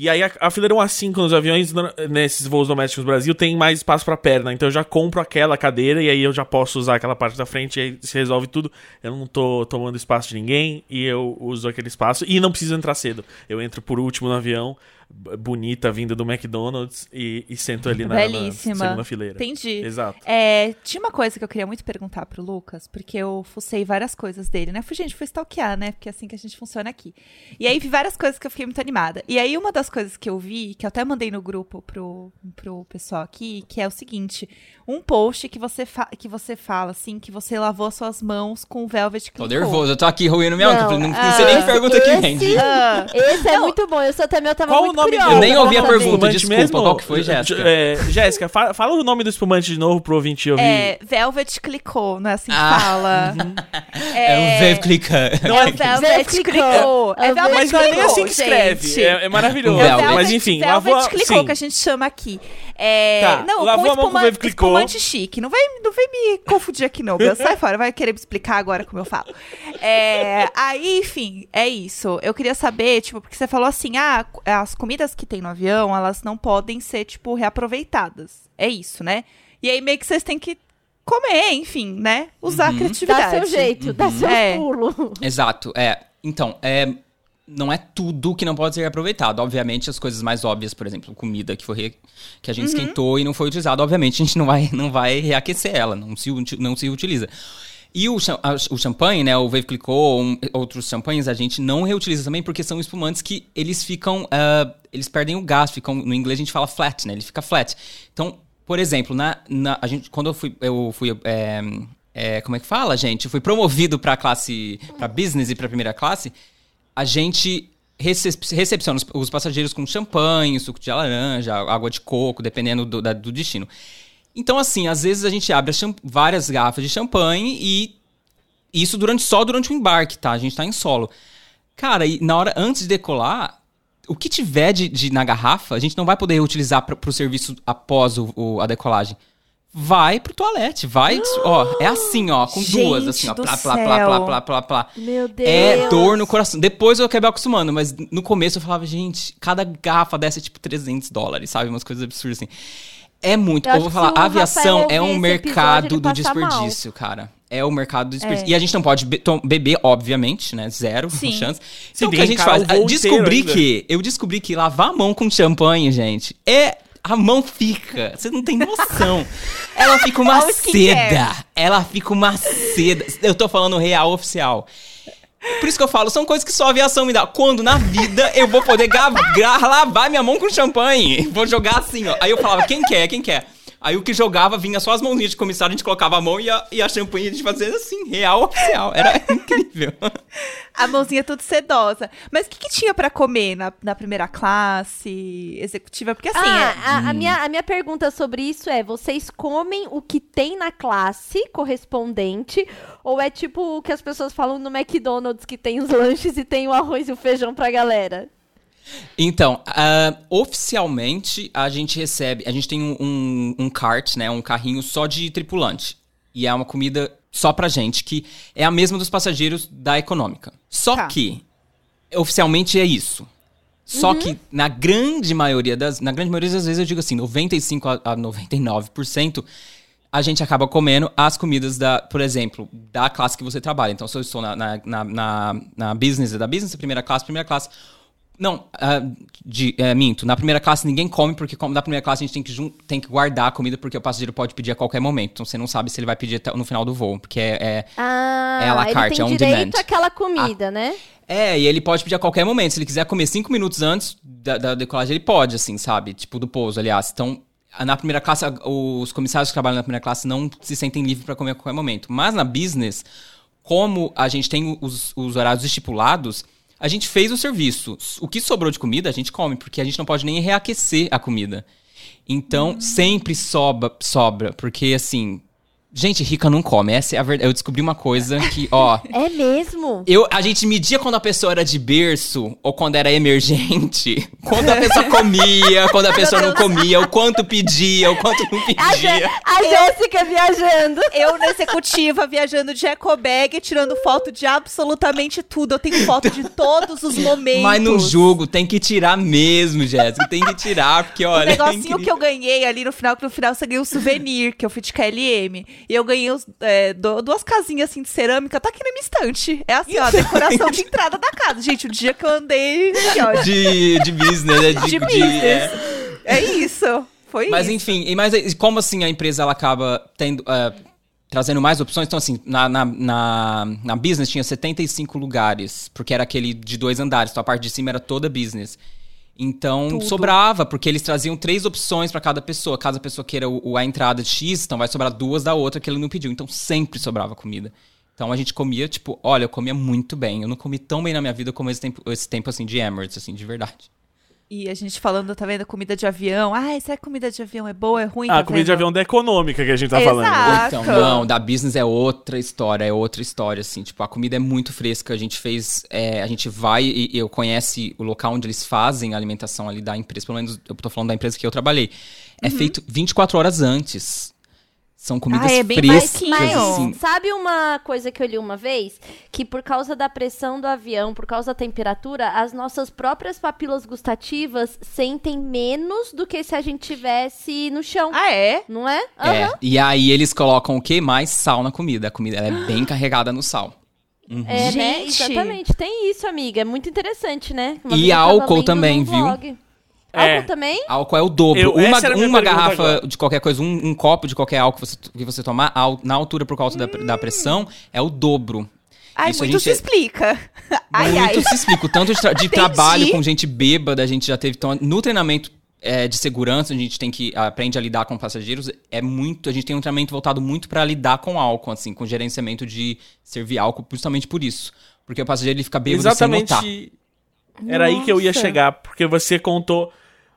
[SPEAKER 2] E aí a, a fileira 1 a 5 nos aviões, no- nesses voos domésticos no Brasil, tem mais espaço pra perna. Então eu já compro aquela cadeira e aí eu já posso usar aquela parte da frente e aí se resolve tudo. Eu não tô tomando espaço de ninguém e eu uso aquele espaço. E não preciso entrar cedo. Eu entro por último no avião, bonita, vinda do McDonald's e, e sento ali na, na
[SPEAKER 3] Belíssima.
[SPEAKER 2] segunda fileira.
[SPEAKER 3] Entendi.
[SPEAKER 2] Exato.
[SPEAKER 3] É, tinha uma coisa que eu queria muito perguntar pro Lucas, porque eu fucei várias coisas dele, né? Fui, gente, fui stalkear, né? Porque é assim que a gente funciona aqui. E aí vi várias coisas que eu fiquei muito animada. E aí uma das coisas que eu vi, que eu até mandei no grupo pro, pro pessoal aqui, que é o seguinte: um post que você, fa- que você fala, assim, que você lavou as suas mãos com Velvet
[SPEAKER 4] Tô
[SPEAKER 3] Clean
[SPEAKER 4] nervoso, eu tô aqui ruindo minha
[SPEAKER 1] Não,
[SPEAKER 4] não, não,
[SPEAKER 1] ah,
[SPEAKER 4] sei nem que pergunta que
[SPEAKER 1] esse-
[SPEAKER 4] vem.
[SPEAKER 3] Ah,
[SPEAKER 1] Esse é muito bom. Eu sou também, eu tava
[SPEAKER 2] Qual
[SPEAKER 1] muito
[SPEAKER 2] nome
[SPEAKER 1] curiosa
[SPEAKER 4] Eu nem ouvi a pergunta, desculpa, qual que foi, Jéssica?
[SPEAKER 2] É, Jéssica, fala, fala o nome do espumante de novo pro ouvinte ouvir.
[SPEAKER 3] É, Velvet clicou, não é assim que
[SPEAKER 4] Ah.
[SPEAKER 3] fala.
[SPEAKER 4] É o Wave Clicker.
[SPEAKER 3] É o
[SPEAKER 1] Velvet
[SPEAKER 3] Velvet
[SPEAKER 1] clicou.
[SPEAKER 3] clicou. É
[SPEAKER 1] É o
[SPEAKER 3] Velvet
[SPEAKER 2] Mas não é nem
[SPEAKER 3] clicou,
[SPEAKER 2] assim que escreve. É, é maravilhoso.
[SPEAKER 4] É o
[SPEAKER 3] Velvet,
[SPEAKER 2] Mas enfim,
[SPEAKER 3] Velvet
[SPEAKER 2] lavou,
[SPEAKER 3] clicou,
[SPEAKER 2] sim.
[SPEAKER 3] que a gente chama aqui. É,
[SPEAKER 2] Tá,
[SPEAKER 3] não,
[SPEAKER 2] lavou
[SPEAKER 3] com
[SPEAKER 2] a mão com
[SPEAKER 3] espumante,
[SPEAKER 2] Velvet clicou.
[SPEAKER 3] espumante chique. Não vem, não vem me confundir aqui, não. Sai fora, vai querer me explicar agora como eu falo. É, aí, enfim, é isso. Eu queria saber, tipo, porque você falou assim, ah, as comidas que tem no avião, elas não podem ser, tipo, reaproveitadas. É isso, né? E aí meio que vocês têm que comer, enfim, né? Usar a
[SPEAKER 4] Uhum.
[SPEAKER 3] criatividade.
[SPEAKER 1] Dá seu jeito, dá seu
[SPEAKER 3] É.
[SPEAKER 1] pulo.
[SPEAKER 4] Exato, é. Então, é, não é tudo que não pode ser aproveitado. Obviamente, as coisas mais óbvias, por exemplo, comida que, foi re- que a gente esquentou e não foi utilizada, obviamente a gente não vai, não vai reaquecer ela, não se, não se utiliza. E o, o champanhe, né, o Wave Clicquot, um, outros champanhes, a gente não reutiliza também porque são espumantes que eles ficam, ah, eles perdem o gás, ficam, no inglês a gente fala flat, né, ele fica flat. Então, por exemplo, na, na- a gente, quando eu fui, eu fui é, é, como é que fala, gente? Eu fui promovido para classe, para business e para primeira classe. A gente recep- recepciona os, os passageiros com champanhe, suco de laranja, água de coco, dependendo do, da- do destino. Então, assim, às vezes a gente abre várias garrafas de champanhe e isso durante só durante o embarque, tá? A gente tá em solo. Cara, e na hora antes de decolar, o que tiver de, de- na garrafa, a gente não vai poder utilizar para o serviço após o- o- a decolagem. Vai pro toalete, vai, ó, é assim, ó, com duas,
[SPEAKER 3] Gente
[SPEAKER 4] assim, ó, plá, plá, plá, plá, plá, plá, plá.
[SPEAKER 1] Meu Deus.
[SPEAKER 4] É dor no coração. Depois eu acabei acostumando, mas no começo eu falava, gente, cada garrafa dessa é tipo 300 dólares, sabe? Umas coisas absurdas assim. É muito.
[SPEAKER 1] Eu
[SPEAKER 4] Eu, vou falar,
[SPEAKER 1] se
[SPEAKER 4] a aviação é um mercado
[SPEAKER 1] episódio,
[SPEAKER 4] do
[SPEAKER 1] passa mal.
[SPEAKER 4] desperdício, cara. É o mercado do desperdício.
[SPEAKER 3] É.
[SPEAKER 4] E a gente não pode be- beber, obviamente, né? Zero
[SPEAKER 3] Sim.
[SPEAKER 4] chance.
[SPEAKER 2] Sim,
[SPEAKER 4] Então o que a gente faz? descobri que. Eu descobri que lavar a mão com champanhe, gente, é. A mão fica. Você não tem noção. Ela fica uma seda. Ela fica uma seda. Eu tô falando real oficial. Por isso que eu falo, são coisas que só a aviação me dá. Quando na vida eu vou poder lavar minha mão com champanhe. Vou jogar assim, ó. Aí eu falava, quem quer, quem quer? Aí o que jogava vinha só as mãozinhas de comissário, a gente colocava a mão e a, e a champanhe a gente fazia assim, real oficial. Era incrível.
[SPEAKER 3] A mãozinha tudo sedosa. Mas o que, que tinha pra comer na, na primeira classe, executiva? Porque assim,
[SPEAKER 1] ah,
[SPEAKER 3] é-
[SPEAKER 1] a, a minha, a minha pergunta sobre isso é: vocês comem o que tem na classe correspondente? Ou é tipo o que as pessoas falam no McDonald's, que tem os lanches e tem o arroz e o feijão pra galera?
[SPEAKER 4] Então, ah, oficialmente a gente recebe, a gente tem um, um, um cart, né, um carrinho só de tripulante. E é uma comida só pra gente, que é a mesma dos passageiros da econômica. Só
[SPEAKER 3] Tá.
[SPEAKER 4] que, oficialmente é isso. Só que na grande maioria das, na grande maioria das vezes eu digo assim, 95 a, a 99%, a gente acaba comendo as comidas da, por exemplo, da classe que você trabalha. Então, se eu estou na, na, na, na, na business, é da business, primeira classe, primeira classe. Não, ah, de, é, minto. Na primeira classe ninguém come, porque como na primeira classe a gente tem que, tem que guardar a comida, porque o passageiro pode pedir a qualquer momento. Então você não sabe se ele vai pedir até no final do voo, porque é, é,
[SPEAKER 1] Ah,
[SPEAKER 4] É à la
[SPEAKER 1] ele
[SPEAKER 4] carte, é on
[SPEAKER 1] direito
[SPEAKER 4] demand.
[SPEAKER 1] àquela comida, né?
[SPEAKER 4] É, e ele pode pedir a qualquer momento. Se ele quiser comer cinco minutos antes da, da decolagem, ele pode, assim, sabe? Tipo, do pouso, aliás. Então, na primeira classe, a- os comissários que trabalham na primeira classe não se sentem livres para comer a qualquer momento. Mas na business, como a gente tem os, os horários estipulados, a gente fez o serviço. O que sobrou de comida, a gente come, porque a gente não pode nem reaquecer a comida. Então, sempre sobra, sobra, porque assim. Gente, rica não come. Essa é a verdade. Eu descobri uma coisa que, ó.
[SPEAKER 1] É mesmo?
[SPEAKER 4] Eu, a gente media quando a pessoa era de berço ou quando era emergente. Quando a pessoa comia, quando a pessoa não comia, o quanto pedia, o quanto não
[SPEAKER 1] A,
[SPEAKER 4] pedia.
[SPEAKER 1] a Jéssica viajando.
[SPEAKER 3] eu na executiva, viajando de ecobag, tirando foto de absolutamente tudo. Eu tenho foto de todos os momentos.
[SPEAKER 4] Mas não julgo, tem que tirar mesmo, Jéssica. Tem que tirar, porque
[SPEAKER 3] O
[SPEAKER 4] olha. é
[SPEAKER 3] negocinho
[SPEAKER 4] incrível.
[SPEAKER 3] que eu ganhei ali no final, que no final você ganhou um souvenir, que eu fui de KLM. E eu ganhei os, é, duas casinhas assim de cerâmica, tá aqui na minha estante. É assim, ó, a decoração de entrada da casa. Gente, o dia que eu andei, assim, ó,
[SPEAKER 4] De, de business, né? De,
[SPEAKER 3] de
[SPEAKER 4] de-
[SPEAKER 3] business.
[SPEAKER 4] é.
[SPEAKER 3] É isso. Foi
[SPEAKER 4] Mas
[SPEAKER 3] isso.
[SPEAKER 4] enfim, e mas como assim a empresa ela acaba tendo. eh, trazendo mais opções. Então, assim, na, na, na, na business tinha 75 lugares, porque era aquele de dois andares, então a parte de cima era toda business. Então,
[SPEAKER 3] Tudo.
[SPEAKER 4] sobrava, porque eles traziam três opções pra cada pessoa. Caso a pessoa queira o- a entrada de X, então vai sobrar duas da outra que ele não pediu. Então, sempre sobrava comida. Então, a gente comia, tipo, olha, eu comia muito bem. Eu não comi tão bem na minha vida como esse tempo, esse tempo assim, de Emirates, assim, de verdade.
[SPEAKER 3] E a gente falando, tá vendo, comida de avião. Ah, será que comida de avião é boa, é ruim?
[SPEAKER 2] Ah,
[SPEAKER 3] tá
[SPEAKER 2] a comida de
[SPEAKER 3] vendo?
[SPEAKER 2] avião da econômica que a gente tá
[SPEAKER 3] Exato.
[SPEAKER 2] falando.
[SPEAKER 4] Então, não, da business é outra história, é outra história, assim. Tipo, a comida é muito fresca. A gente fez. é, a gente vai e e eu conhece o local onde eles fazem a alimentação ali da empresa. Pelo menos eu tô falando da empresa que eu trabalhei. É feito 24 horas antes. São comidas
[SPEAKER 3] Ah, é bem
[SPEAKER 4] frescas,
[SPEAKER 3] mais-
[SPEAKER 4] assim.
[SPEAKER 1] Sabe uma coisa que eu li uma vez? Que por causa da pressão do avião, por causa da temperatura, as nossas próprias papilas gustativas sentem menos do que se a gente tivesse no chão.
[SPEAKER 3] Ah, é?
[SPEAKER 1] Não é?
[SPEAKER 4] É.
[SPEAKER 1] Aham.
[SPEAKER 4] E aí eles colocam o quê? Mais sal na comida. A comida ela é bem carregada no sal.
[SPEAKER 1] É, né?
[SPEAKER 3] Gente.
[SPEAKER 1] Exatamente. Tem isso, amiga. É muito interessante, né? Uma
[SPEAKER 4] E álcool também, viu?
[SPEAKER 1] blog.
[SPEAKER 2] É.
[SPEAKER 1] Álcool também?
[SPEAKER 4] Álcool é o dobro.
[SPEAKER 2] Eu-
[SPEAKER 4] uma uma garrafa
[SPEAKER 2] agora.
[SPEAKER 4] de qualquer coisa, um, um copo de qualquer álcool que você, que você tomar, al- na altura por causa da, da pressão, é o dobro.
[SPEAKER 3] Ai,
[SPEAKER 4] Isso
[SPEAKER 3] muito
[SPEAKER 4] gente
[SPEAKER 3] se
[SPEAKER 4] é-
[SPEAKER 3] explica. Ai,
[SPEAKER 4] Muito
[SPEAKER 3] ai.
[SPEAKER 4] se explica. O tanto de, tra- de trabalho com gente bêbada a gente já teve. Então, no treinamento é, de segurança, a gente tem que aprende a lidar com passageiros. É muito. A gente tem um treinamento voltado muito para lidar com álcool, assim, com gerenciamento de servir álcool, justamente por isso. Porque o passageiro ele fica bêbado sem notar.
[SPEAKER 2] Era aí que eu ia chegar, porque você contou,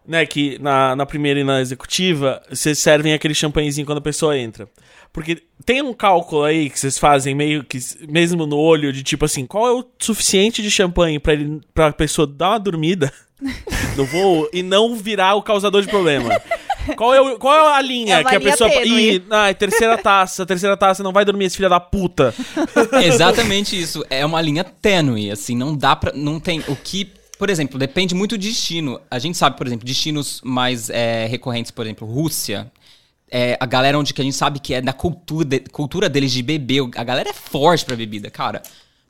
[SPEAKER 2] né, que na, na primeira e na executiva, vocês servem aquele champanhezinho quando a pessoa entra. Porque tem um cálculo aí que vocês fazem meio que, mesmo no olho, de tipo assim, qual é o suficiente de champanhe pra, ele, pra pessoa dar uma dormida no voo e não virar o causador de problema? Qual é, o- qual é a linha
[SPEAKER 3] É
[SPEAKER 2] que a
[SPEAKER 3] linha
[SPEAKER 2] pessoa.
[SPEAKER 3] tênue.
[SPEAKER 2] Ih, ah, terceira taça, terceira taça, não vai dormir esse filho da puta.
[SPEAKER 4] Exatamente isso. É uma linha tênue, assim, não dá pra. Não tem. O que. Por exemplo, depende muito do destino. A gente sabe, por exemplo, destinos mais é, recorrentes, por exemplo, Rússia. É, a galera onde que a gente sabe que é da cultura, de- cultura deles de beber. A galera é forte pra bebida, cara.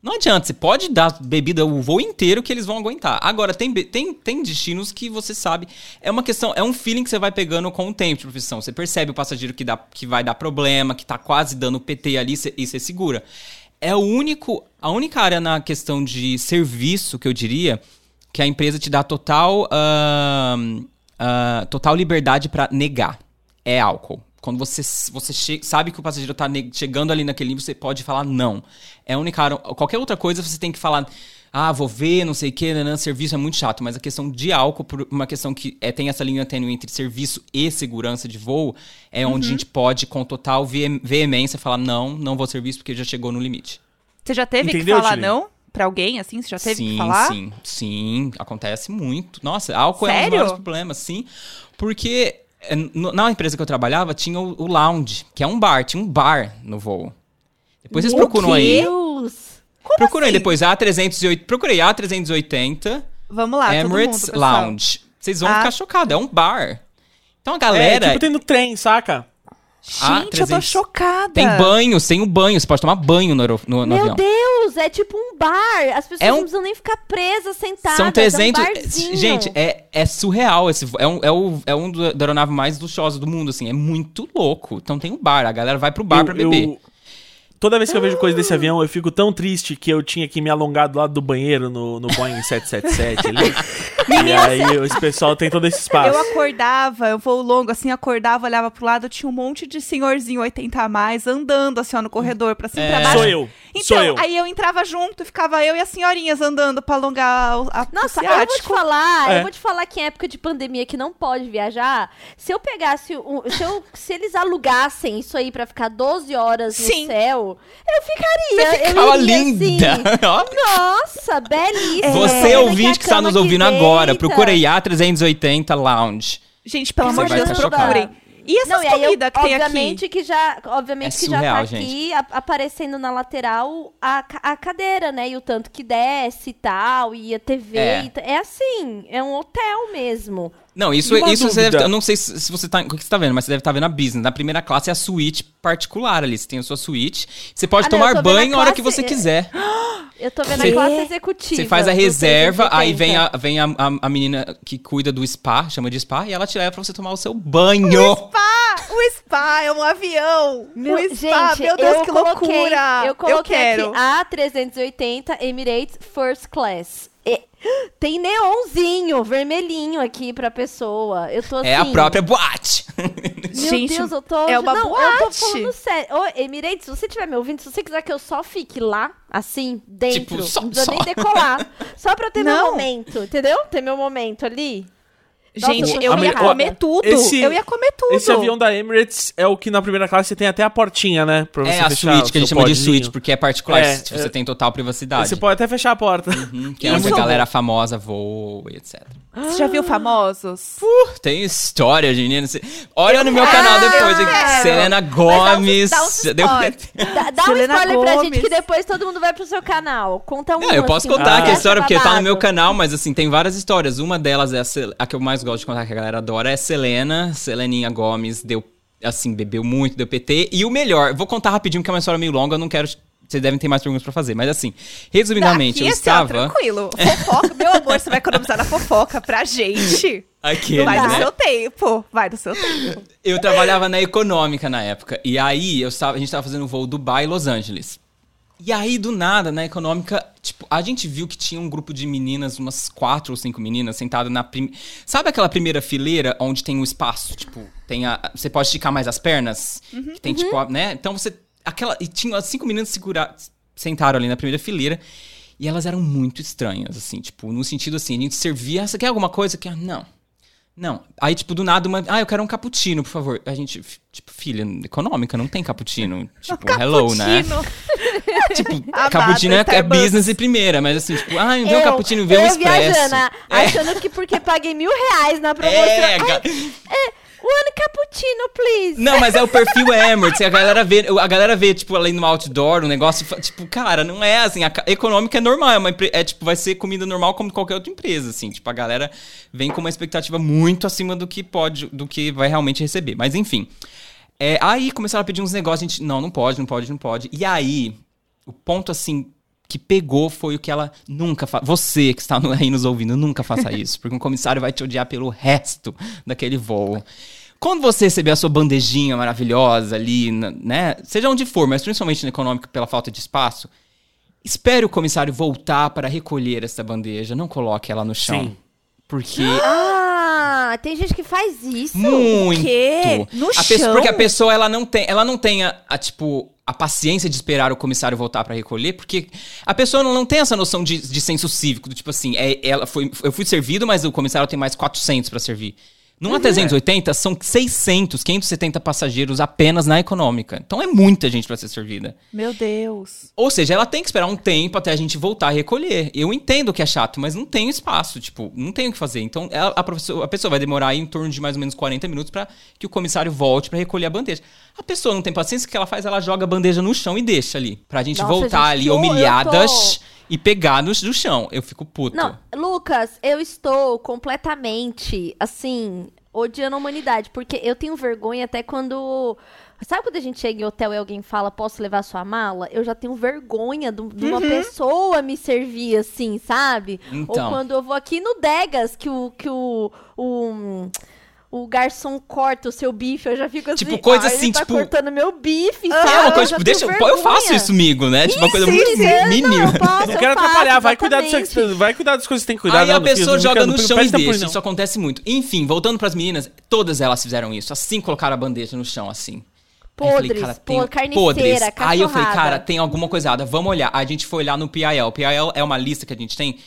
[SPEAKER 4] Não adianta, você pode dar bebida o voo inteiro que eles vão aguentar. Agora, tem, tem, tem destinos que você sabe. É uma questão, é um feeling que você vai pegando com o tempo de profissão. Você percebe o passageiro que, dá, que vai dar problema, que tá quase dando PT ali e você segura. É o único, a única área na questão de serviço que eu diria que a empresa te dá total, ahn, ah, total liberdade pra negar. É álcool. Quando você, você sabe que o passageiro tá ne- chegando ali naquele nível, você pode falar não. É a única área. Qualquer outra coisa você tem que falar. Ah, vou ver, não sei o que, né, serviço é muito chato, mas a questão de álcool, por uma questão que é, tem essa linha tênue entre serviço e segurança de voo, é onde a gente pode, com total veem- veemência, falar não, não vou serviço porque já chegou no limite.
[SPEAKER 3] Você já teve
[SPEAKER 2] Entendeu,
[SPEAKER 3] que falar
[SPEAKER 2] Tilly?
[SPEAKER 3] não pra alguém, assim? Você já teve
[SPEAKER 4] sim,
[SPEAKER 3] que falar?
[SPEAKER 4] Sim, sim, acontece muito. Nossa, álcool é um dos
[SPEAKER 3] Sério?
[SPEAKER 4] maiores problemas, sim. Porque na empresa que eu trabalhava tinha o, o lounge, que é um bar, tinha um bar no voo. Depois vocês
[SPEAKER 3] O
[SPEAKER 4] procuram aí.
[SPEAKER 1] Deus!
[SPEAKER 4] Procurem
[SPEAKER 3] assim?
[SPEAKER 4] depois A380, procurei A380
[SPEAKER 3] Vamos lá, todo
[SPEAKER 4] Emirates
[SPEAKER 3] mundo.
[SPEAKER 4] Lounge. Vocês vão
[SPEAKER 3] Ah.
[SPEAKER 4] ficar chocados, é um bar. Então a
[SPEAKER 2] É,
[SPEAKER 4] galera
[SPEAKER 2] tipo tem no trem, saca?
[SPEAKER 3] Gente, eu tô
[SPEAKER 4] 300.
[SPEAKER 3] chocada.
[SPEAKER 4] tem banho, tem um banho, você pode tomar banho no, no- no
[SPEAKER 1] Meu
[SPEAKER 4] avião.
[SPEAKER 1] Deus, é tipo um bar. As pessoas
[SPEAKER 4] É um-
[SPEAKER 1] não precisam nem ficar presas, sentadas.
[SPEAKER 4] São 300.
[SPEAKER 1] É um barzinho.
[SPEAKER 4] gente, é, é surreal. Esse, é um, é, o, é um da aeronave mais luxuosa do mundo, assim. É muito louco. Então tem um bar. A galera vai pro bar
[SPEAKER 2] Eu-
[SPEAKER 4] pra beber.
[SPEAKER 2] eu- toda vez que eu vejo coisa desse avião, eu fico tão triste que eu tinha que me alongar do lado do banheiro no, no Boeing 777 ali. E aí esse pessoal tem todo esse espaço.
[SPEAKER 3] Eu acordava, eu vou longo, assim, acordava, olhava pro lado, tinha um monte de senhorzinho 80 a mais andando assim, ó, no corredor, pra cima e
[SPEAKER 4] É.
[SPEAKER 3] pra baixo.
[SPEAKER 2] Sou eu.
[SPEAKER 3] Então,
[SPEAKER 2] sou eu.
[SPEAKER 3] aí eu entrava junto, ficava eu e as senhorinhas andando pra alongar o- a,
[SPEAKER 1] Nossa,
[SPEAKER 3] o
[SPEAKER 1] eu vou te falar,
[SPEAKER 2] É.
[SPEAKER 1] eu vou te falar que em época de pandemia que não pode viajar, se eu pegasse, um, se, eu, se eles alugassem isso aí pra ficar 12 horas no
[SPEAKER 3] Sim.
[SPEAKER 1] céu, eu ficaria.
[SPEAKER 4] Você
[SPEAKER 1] eu
[SPEAKER 4] ficava
[SPEAKER 1] iria,
[SPEAKER 4] linda.
[SPEAKER 1] assim. Nossa, belíssima.
[SPEAKER 4] Você ouvinte que
[SPEAKER 1] a
[SPEAKER 4] está
[SPEAKER 1] cama
[SPEAKER 4] nos ouvindo
[SPEAKER 1] aqui
[SPEAKER 4] agora, procura aí A380 Lounge.
[SPEAKER 3] Gente, pelo amor de Deus, procurem. E essas
[SPEAKER 1] Não, e aí eu,
[SPEAKER 3] comidas que tem
[SPEAKER 1] obviamente
[SPEAKER 3] aqui?
[SPEAKER 1] que já, obviamente
[SPEAKER 4] É
[SPEAKER 1] que já
[SPEAKER 4] surreal,
[SPEAKER 1] tá
[SPEAKER 4] gente.
[SPEAKER 1] aqui a- aparecendo na lateral a, a cadeira, né? E o tanto que desce e tal, e a TV.
[SPEAKER 4] É.
[SPEAKER 1] e é assim, é um hotel mesmo.
[SPEAKER 4] Não, isso,
[SPEAKER 2] uma
[SPEAKER 4] isso você deve. Eu não sei se, se você tá. O que você tá vendo, mas você deve estar vendo a business. Na primeira classe é a suíte particular ali. Você tem a sua suíte. Você pode
[SPEAKER 1] Ah, eu
[SPEAKER 4] tomar banho a hora que você quiser.
[SPEAKER 1] Eu tô vendo
[SPEAKER 4] Você-
[SPEAKER 1] a classe executiva.
[SPEAKER 4] Você faz a reserva, aí
[SPEAKER 1] 380.
[SPEAKER 4] vem, a, vem a, a, a menina que cuida do spa, chama de spa, e ela te leva pra você tomar o seu banho.
[SPEAKER 3] Spa! O spa é um avião!
[SPEAKER 1] Meu,
[SPEAKER 3] o spa,
[SPEAKER 1] gente,
[SPEAKER 3] meu Deus,
[SPEAKER 1] eu
[SPEAKER 3] que
[SPEAKER 1] coloquei,
[SPEAKER 3] loucura!
[SPEAKER 1] Eu coloquei
[SPEAKER 3] quero.
[SPEAKER 1] aqui A380 Emirates First Class. Tem neonzinho, vermelhinho aqui pra pessoa. Eu tô assim.
[SPEAKER 4] É a própria boate.
[SPEAKER 1] Meu
[SPEAKER 3] Gente,
[SPEAKER 1] Deus, eu tô.
[SPEAKER 3] é uma
[SPEAKER 1] não, eu tô
[SPEAKER 3] boate.
[SPEAKER 1] falando sério. Ô, Emirates, se você estiver me ouvindo, se você quiser que eu só fique lá, assim, dentro,
[SPEAKER 4] Tipo, só-
[SPEAKER 1] não precisa
[SPEAKER 4] só.
[SPEAKER 1] nem decolar. Só pra eu ter meu
[SPEAKER 3] Não.
[SPEAKER 1] momento, entendeu? Ter meu momento ali. Nossa,
[SPEAKER 3] Gente,
[SPEAKER 1] eu
[SPEAKER 3] eu ia comer tudo.
[SPEAKER 2] Esse-
[SPEAKER 3] eu ia comer tudo.
[SPEAKER 2] Esse avião da Emirates é o que na primeira classe você tem até a portinha, né? Pra você
[SPEAKER 4] É a
[SPEAKER 2] fechar
[SPEAKER 4] suíte, que a gente chama de suíte, porque é particular.
[SPEAKER 2] É,
[SPEAKER 4] tipo,
[SPEAKER 2] é.
[SPEAKER 4] você tem total privacidade.
[SPEAKER 2] Você pode até fechar a porta.
[SPEAKER 4] Uhum, que é onde a galera famosa voa e etc.
[SPEAKER 3] Você já viu Famosos?
[SPEAKER 4] Tem história, menina. Você- Olha no meu canal depois.
[SPEAKER 1] eu
[SPEAKER 4] hein?
[SPEAKER 1] quero.
[SPEAKER 4] Selena Gomes.
[SPEAKER 1] dá uns
[SPEAKER 4] Já deu-
[SPEAKER 1] Dá, dá um spoiler pra gente que depois todo mundo vai pro seu canal. Conta um.
[SPEAKER 4] Não, eu posso
[SPEAKER 1] assim,
[SPEAKER 4] contar
[SPEAKER 1] que
[SPEAKER 4] aqui a história, porque tá no meu canal, mas assim, tem várias histórias. Uma delas é a, a que eu mais gosto de contar, que a galera adora, é Selena. Seleninha Gomes deu, assim, bebeu muito, deu PT. E o melhor, vou contar rapidinho, que é uma história meio longa, eu não quero. Vocês devem ter mais perguntas pra fazer, mas assim, resumidamente, eu
[SPEAKER 3] assim, ó,
[SPEAKER 4] estava.
[SPEAKER 3] tranquilo. Fofoca, meu amor, você vai economizar na fofoca pra gente.
[SPEAKER 4] Aqui,
[SPEAKER 3] Vai
[SPEAKER 4] né?
[SPEAKER 3] seu tempo. Vai no seu tempo.
[SPEAKER 4] Eu trabalhava na econômica na época. E aí eu estava, a gente estava fazendo voo Dubai e Los Angeles. E aí, do nada, na econômica, tipo, a gente viu que tinha um grupo de meninas, umas quatro ou cinco meninas, sentadas na primeira. Sabe aquela primeira fileira onde tem o espaço? Tipo, tem a. Você pode esticar mais as pernas? Que tem, tipo, a- né? Então você. Aquela. E tinha as cinco meninas segura, sentaram ali na primeira fileira. E elas eram muito estranhas, assim, tipo, no sentido assim, a gente servia. Você quer alguma coisa? Que não. Não. Aí, tipo, do nada, uma. Ah, eu quero um cappuccino, por favor. A gente, tipo, filha, econômica, não tem cappuccino. Tipo, hello, né? Tipo,
[SPEAKER 3] Amada,
[SPEAKER 4] cappuccino é, é business e primeira, mas assim, tipo, ah, não vê um cappuccino, vê um
[SPEAKER 1] eu
[SPEAKER 4] expresso.
[SPEAKER 1] viajando, a- achando que porque paguei mil reais na promoção.
[SPEAKER 4] É,
[SPEAKER 1] Ai,
[SPEAKER 4] ga-
[SPEAKER 1] one cappuccino, please.
[SPEAKER 4] Não, mas é o perfil Emirates. A galera vê, a galera vê, tipo, ali no outdoor, um negócio, e tipo, cara, não é assim. A ca- econômica é normal, é, uma é tipo, vai ser comida normal como qualquer outra empresa, assim. Tipo, a galera vem com uma expectativa muito acima do que pode, do que vai realmente receber. Mas enfim. É, aí começaram a pedir uns negócios, a gente, não, não pode, não pode, não pode. E aí, o ponto assim que pegou foi o que ela nunca faz. Você que está no- aí nos ouvindo, nunca faça isso, porque um comissário vai te odiar pelo resto daquele voo. Quando você receber a sua bandejinha maravilhosa ali, né? Seja onde for, mas principalmente no econômico pela falta de espaço, espere o comissário voltar para recolher essa bandeja. Não coloque ela no chão.
[SPEAKER 2] Sim.
[SPEAKER 4] Porque
[SPEAKER 1] Ah, tem gente que faz isso.
[SPEAKER 4] muito.
[SPEAKER 3] quê? No
[SPEAKER 4] a pessoa-
[SPEAKER 3] chão?
[SPEAKER 4] porque a pessoa ela não tem, ela não tem a, a, tipo a paciência de esperar o comissário voltar pra recolher, porque a pessoa não, não tem essa noção de, de senso cívico, do tipo assim, é, ela foi, eu fui servido, mas o comissário tem mais 400 pra servir. Numa 380 são 600, 570 passageiros apenas na econômica. Então é muita gente pra ser servida.
[SPEAKER 3] Meu Deus.
[SPEAKER 4] Ou seja, ela tem que esperar um tempo até a gente voltar a recolher. Eu entendo que é chato, mas não tem espaço, tipo, não tem o que fazer. Então, ela- a, a pessoa vai demorar aí em torno de mais ou menos 40 minutos pra que o comissário volte pra recolher a bandeja. A pessoa não tem paciência, o que ela faz? Ela joga a bandeja no chão e deixa ali. Pra gente
[SPEAKER 1] Nossa,
[SPEAKER 4] voltar
[SPEAKER 1] gente,
[SPEAKER 4] ali humilhadas e pegar no, no chão. Eu fico puto.
[SPEAKER 1] Não, Lucas, eu estou completamente, assim, odiando a humanidade. Porque eu tenho vergonha até quando. Sabe quando a gente chega em hotel e alguém fala, posso levar sua mala? Eu já tenho vergonha do- de uma pessoa me servir assim, sabe?
[SPEAKER 4] Então.
[SPEAKER 1] Ou quando eu vou aqui no Degas, que o. Que o, o o garçom corta o seu bife, eu já fico assim.
[SPEAKER 4] Tipo, coisa
[SPEAKER 1] "Ah, ele
[SPEAKER 4] assim,
[SPEAKER 1] tá
[SPEAKER 4] tipo-
[SPEAKER 1] cortando meu bife,
[SPEAKER 4] É
[SPEAKER 1] sabe?
[SPEAKER 4] uma coisa, tipo, deixa eu, eu faço isso comigo, né? Tipo, uma coisa
[SPEAKER 1] Sim,
[SPEAKER 4] muito
[SPEAKER 1] sim, eu
[SPEAKER 4] mínima.
[SPEAKER 1] Não, posso,
[SPEAKER 2] Não
[SPEAKER 1] eu
[SPEAKER 2] quero
[SPEAKER 1] faço,
[SPEAKER 2] atrapalhar, vai cuidar, seu, vai cuidar das coisas que tem que cuidar.
[SPEAKER 4] Aí
[SPEAKER 2] não,
[SPEAKER 4] a pessoa
[SPEAKER 2] não
[SPEAKER 4] joga no chão e deixa.
[SPEAKER 2] não.
[SPEAKER 4] Isso acontece muito. Enfim, voltando pras meninas, todas elas fizeram isso. Assim colocaram a bandeja no chão, assim. Aí eu
[SPEAKER 1] Podres, pô, carniceira,
[SPEAKER 4] Aí eu falei,
[SPEAKER 1] cachorrada.
[SPEAKER 4] cara, tem alguma coisa errada. Vamos olhar. A gente foi olhar no PIL. O PIL é uma lista que a gente tem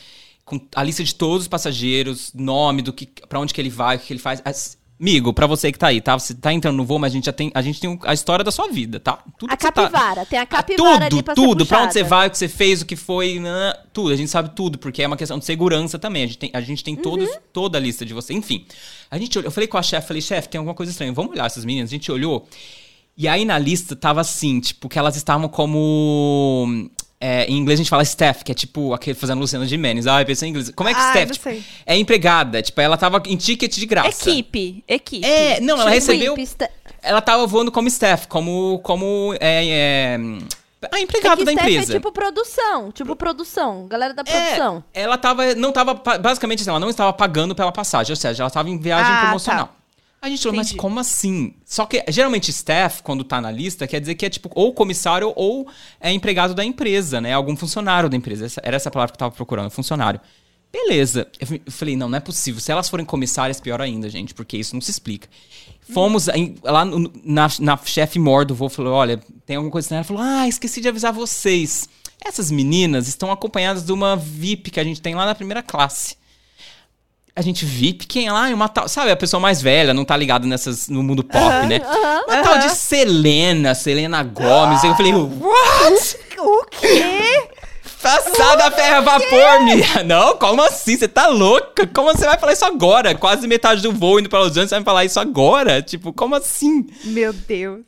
[SPEAKER 4] com a lista de todos os passageiros, nome, do que, pra onde que ele vai, o que ele faz. As- Amigo, pra você que tá aí, tá? Você tá entrando no voo, mas a gente já tem, a gente tem a história da sua vida, tá? Tudo
[SPEAKER 1] A
[SPEAKER 4] tá-
[SPEAKER 1] capivara, tem a
[SPEAKER 4] ah,
[SPEAKER 1] capivara
[SPEAKER 4] tudo,
[SPEAKER 1] ali pra
[SPEAKER 4] tudo. Pra onde você vai, o que você fez, o que foi, né, tudo. A gente sabe tudo, porque é uma questão de segurança também. A gente tem, a gente tem todos,
[SPEAKER 1] Uhum.
[SPEAKER 4] toda a lista de você. Enfim, a gente olhou, eu falei com a chefe, falei, chefe, tem alguma coisa estranha, vamos olhar essas meninas. A gente olhou, e aí na lista tava assim, tipo, que elas estavam como... é, em inglês a gente fala staff, que é tipo aquele fazendo Luciano Gimenez. Ah, eu pensei em inglês. Como é que
[SPEAKER 3] Ai,
[SPEAKER 4] staff? Tipo, é empregada. Tipo, ela tava em ticket de graça.
[SPEAKER 3] Equipe. Equipe.
[SPEAKER 4] É, não, ela
[SPEAKER 1] Tipo,
[SPEAKER 4] recebeu...
[SPEAKER 1] pista-
[SPEAKER 4] Ela tava voando como staff, como. como é, é, a
[SPEAKER 1] É
[SPEAKER 4] empregada
[SPEAKER 1] que
[SPEAKER 4] da
[SPEAKER 1] staff
[SPEAKER 4] empresa.
[SPEAKER 1] É tipo produção, tipo produção, galera da produção.
[SPEAKER 4] É, ela tava. Não tava. Basicamente assim, ela não estava pagando pela passagem, ou seja, ela estava em viagem
[SPEAKER 3] Ah,
[SPEAKER 4] promocional.
[SPEAKER 3] tá.
[SPEAKER 4] A gente falou, mas como assim? Só que geralmente staff, quando tá na lista, quer dizer que é tipo ou comissário ou é empregado da empresa, né? Algum funcionário da empresa. Essa- era essa palavra que eu tava procurando, funcionário. Beleza. Eu falei, não, não é possível. Se elas forem comissárias, pior ainda, gente, porque isso não se explica. Fomos em- lá no- na, na chefe mor do voo, falou, olha, tem alguma coisa. Ela falou, ah, esqueci de avisar vocês. Essas meninas estão acompanhadas de uma VIP que a gente tem lá na primeira classe. A gente VIP, quem é lá? Uma tal, sabe, a pessoa mais velha, não tá ligada nessas, no mundo pop, né? Uma tal de Selena, Selena Gomes. Eu falei, what?
[SPEAKER 3] O quê?
[SPEAKER 4] Passada a ferro a vapor, minha. Não, como assim? Você tá louca? Como você vai falar isso agora? Quase metade do voo indo pra Los Angeles, você vai falar isso agora? Tipo, como assim?
[SPEAKER 3] Meu Deus.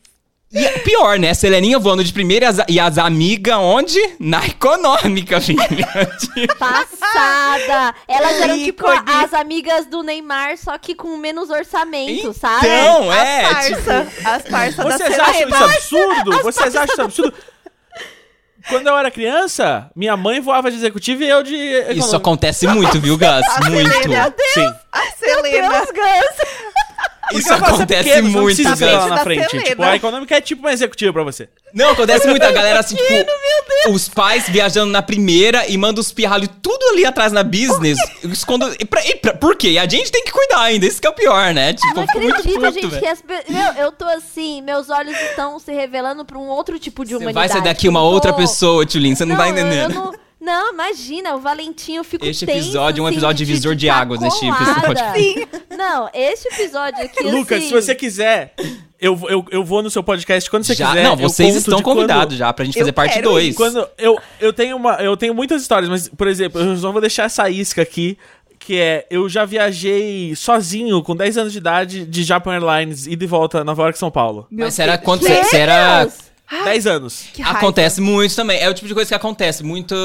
[SPEAKER 4] E é pior, né? Seleninha voando de primeira e as, e as amigas onde? Na econômica, filha. Tipo,
[SPEAKER 1] Passada! Elas eram tipo
[SPEAKER 3] Ícone.
[SPEAKER 1] as amigas do Neymar, só que com menos orçamento, sabe?
[SPEAKER 4] Então, é,
[SPEAKER 3] as
[SPEAKER 4] tipo...
[SPEAKER 3] parça, as parças da
[SPEAKER 2] Vocês acham isso absurdo? Vocês acham isso absurdo? Quando eu era criança, minha mãe voava de executivo e eu de.
[SPEAKER 4] Isso acontece muito, viu, Gus? Muito.
[SPEAKER 3] Selena.
[SPEAKER 2] Sim.
[SPEAKER 3] A Selena.
[SPEAKER 1] Deus, Gus!
[SPEAKER 4] Isso
[SPEAKER 2] você é
[SPEAKER 4] acontece
[SPEAKER 2] pequeno, você não
[SPEAKER 4] muito,
[SPEAKER 2] ser lá na frente.
[SPEAKER 3] Selena.
[SPEAKER 2] Tipo, a econômica é tipo uma executiva pra você.
[SPEAKER 4] Não, acontece muito. A galera, assim, tipo, os pais viajando na primeira e manda os pirralhos tudo ali atrás na business. Escondo... E pra, e pra- por quê? E a gente tem que cuidar ainda. Isso que é o pior, né? Tipo,
[SPEAKER 1] Não
[SPEAKER 4] fico muito
[SPEAKER 1] acredito,
[SPEAKER 4] puto,
[SPEAKER 1] gente, que Meu, eu tô assim, meus olhos estão se revelando pra um outro tipo de
[SPEAKER 4] Você
[SPEAKER 1] humanidade.
[SPEAKER 4] vai sair daqui uma outra
[SPEAKER 1] tô-
[SPEAKER 4] pessoa, Tulin. Você não, tá
[SPEAKER 1] eu-
[SPEAKER 4] entendendo.
[SPEAKER 1] eu não, não, imagina, o Valentim, eu fico
[SPEAKER 4] Este episódio é um
[SPEAKER 1] assim,
[SPEAKER 4] episódio divisor de
[SPEAKER 1] ficar
[SPEAKER 4] águas, este
[SPEAKER 1] colada.
[SPEAKER 4] episódio.
[SPEAKER 1] Não, esse episódio aqui,
[SPEAKER 2] Lucas,
[SPEAKER 1] assim,
[SPEAKER 2] se você quiser, eu, eu, eu vou no seu podcast quando você
[SPEAKER 4] já,
[SPEAKER 2] quiser.
[SPEAKER 4] não,
[SPEAKER 2] eu
[SPEAKER 4] vocês estão
[SPEAKER 2] de quando-
[SPEAKER 4] convidados já pra gente
[SPEAKER 3] Eu
[SPEAKER 4] fazer parte
[SPEAKER 3] quero
[SPEAKER 4] 2.
[SPEAKER 3] ir.
[SPEAKER 2] Quando eu, eu tenho uma. Eu tenho muitas histórias, mas, por exemplo, eu só vou deixar essa isca aqui. Que é, eu já viajei sozinho, com 10 anos de idade, de Japan Airlines, e de volta Nova York, São Paulo.
[SPEAKER 3] Meu
[SPEAKER 4] Mas será
[SPEAKER 3] Deus!
[SPEAKER 4] você era.
[SPEAKER 2] 10 anos.
[SPEAKER 3] Que raiva.
[SPEAKER 4] Acontece muito também. É o tipo de coisa que acontece. Muito.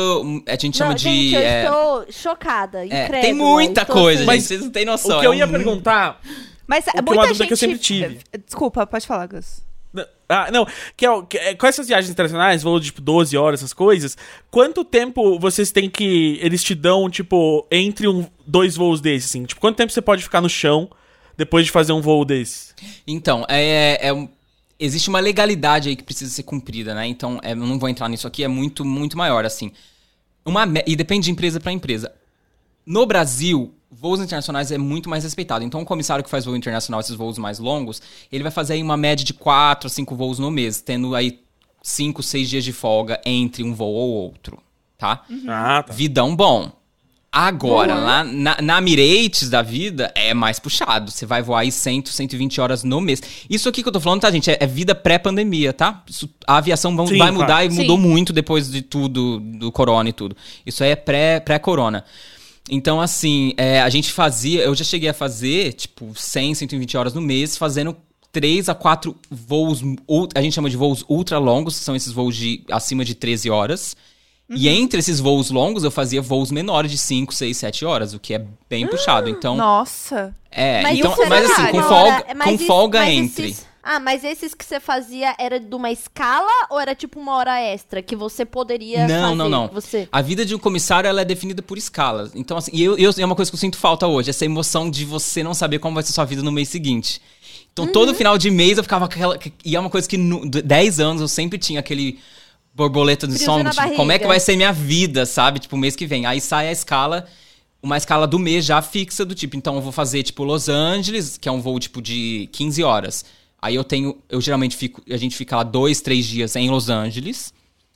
[SPEAKER 4] A gente chama
[SPEAKER 1] Não,
[SPEAKER 4] de.
[SPEAKER 1] gente, eu
[SPEAKER 4] é,
[SPEAKER 1] estou chocada,
[SPEAKER 4] é,
[SPEAKER 1] incrédula.
[SPEAKER 4] tem muita coisa,
[SPEAKER 1] assim-
[SPEAKER 2] Mas
[SPEAKER 4] gente. Vocês não têm noção.
[SPEAKER 2] o que eu
[SPEAKER 4] é
[SPEAKER 2] ia perguntar.
[SPEAKER 3] Mas
[SPEAKER 2] que é uma
[SPEAKER 3] muita
[SPEAKER 2] dúvida
[SPEAKER 3] gente...
[SPEAKER 2] que eu sempre tive.
[SPEAKER 3] Desculpa, pode falar, Gus.
[SPEAKER 2] Ah, não, que é, o- que é- com essas viagens internacionais, voo de tipo 12 horas, essas coisas, quanto tempo vocês têm que. Eles te dão, tipo, entre um, dois voos desses, assim? Tipo, quanto tempo você pode ficar no chão depois de fazer um voo desse?
[SPEAKER 4] Então, é, é um- existe uma legalidade aí que precisa ser cumprida, né? Então, é, eu não vou entrar nisso aqui, é muito, muito maior, assim. Uma, e depende de empresa para empresa. No Brasil, voos internacionais é muito mais respeitado. Então, o comissário que faz voo internacional, esses voos mais longos, ele vai fazer aí uma média de 4 a 5 voos no mês, tendo aí 5, 6 dias de folga entre um voo ou outro, tá?
[SPEAKER 2] Ah, tá.
[SPEAKER 4] Vidão bom. Agora, lá na, na Emirates da vida, é mais puxado. Você vai voar aí 100, 120 horas no mês. Isso aqui que eu tô falando, tá, gente? É, é vida pré-pandemia, tá? Isso- a aviação vão-
[SPEAKER 2] Sim,
[SPEAKER 4] vai
[SPEAKER 2] claro.
[SPEAKER 4] mudar e
[SPEAKER 3] Sim.
[SPEAKER 4] mudou muito depois de tudo, do corona e tudo. Isso aí é pré- pré-corona. então, assim, é, a gente fazia... Eu já cheguei a fazer, tipo, 100, 120 horas no mês, fazendo 3 a 4 voos... A gente chama de voos ultra longos, que são esses voos de acima de 13 horas. E
[SPEAKER 3] Uhum.
[SPEAKER 4] entre esses voos longos, eu fazia voos menores de 5, 6, 7 horas, o que é bem puxado. Então,
[SPEAKER 3] Nossa.
[SPEAKER 4] é,
[SPEAKER 1] Mas
[SPEAKER 4] então,
[SPEAKER 1] isso
[SPEAKER 4] mas assim, com folga,
[SPEAKER 1] mas
[SPEAKER 4] com
[SPEAKER 1] isso-
[SPEAKER 4] folga
[SPEAKER 1] mas
[SPEAKER 4] entre.
[SPEAKER 1] esses- ah, mas esses que você fazia era de uma escala ou era tipo uma hora extra que você poderia
[SPEAKER 4] Não,
[SPEAKER 1] fazer?
[SPEAKER 4] não, não.
[SPEAKER 1] Você...
[SPEAKER 4] A vida de um comissário ela é definida por escalas. Então, assim, e eu, eu, é uma coisa que eu sinto falta hoje, essa emoção de você não saber como vai ser sua vida no mês seguinte. Então,
[SPEAKER 1] Uhum.
[SPEAKER 4] todo final de mês eu ficava com aquela. E é uma coisa que, no, 10 anos, eu sempre tinha aquele borboleta no
[SPEAKER 1] na
[SPEAKER 4] Tipo, como é que vai ser minha vida, sabe? Tipo, mês que vem. Aí sai a escala, uma escala do mês já fixa do tipo. Então, eu vou fazer, tipo, Los Angeles, que é um voo, tipo, de 15 horas. Aí eu tenho. Eu geralmente fico. A gente fica lá dois, três dias em Los Angeles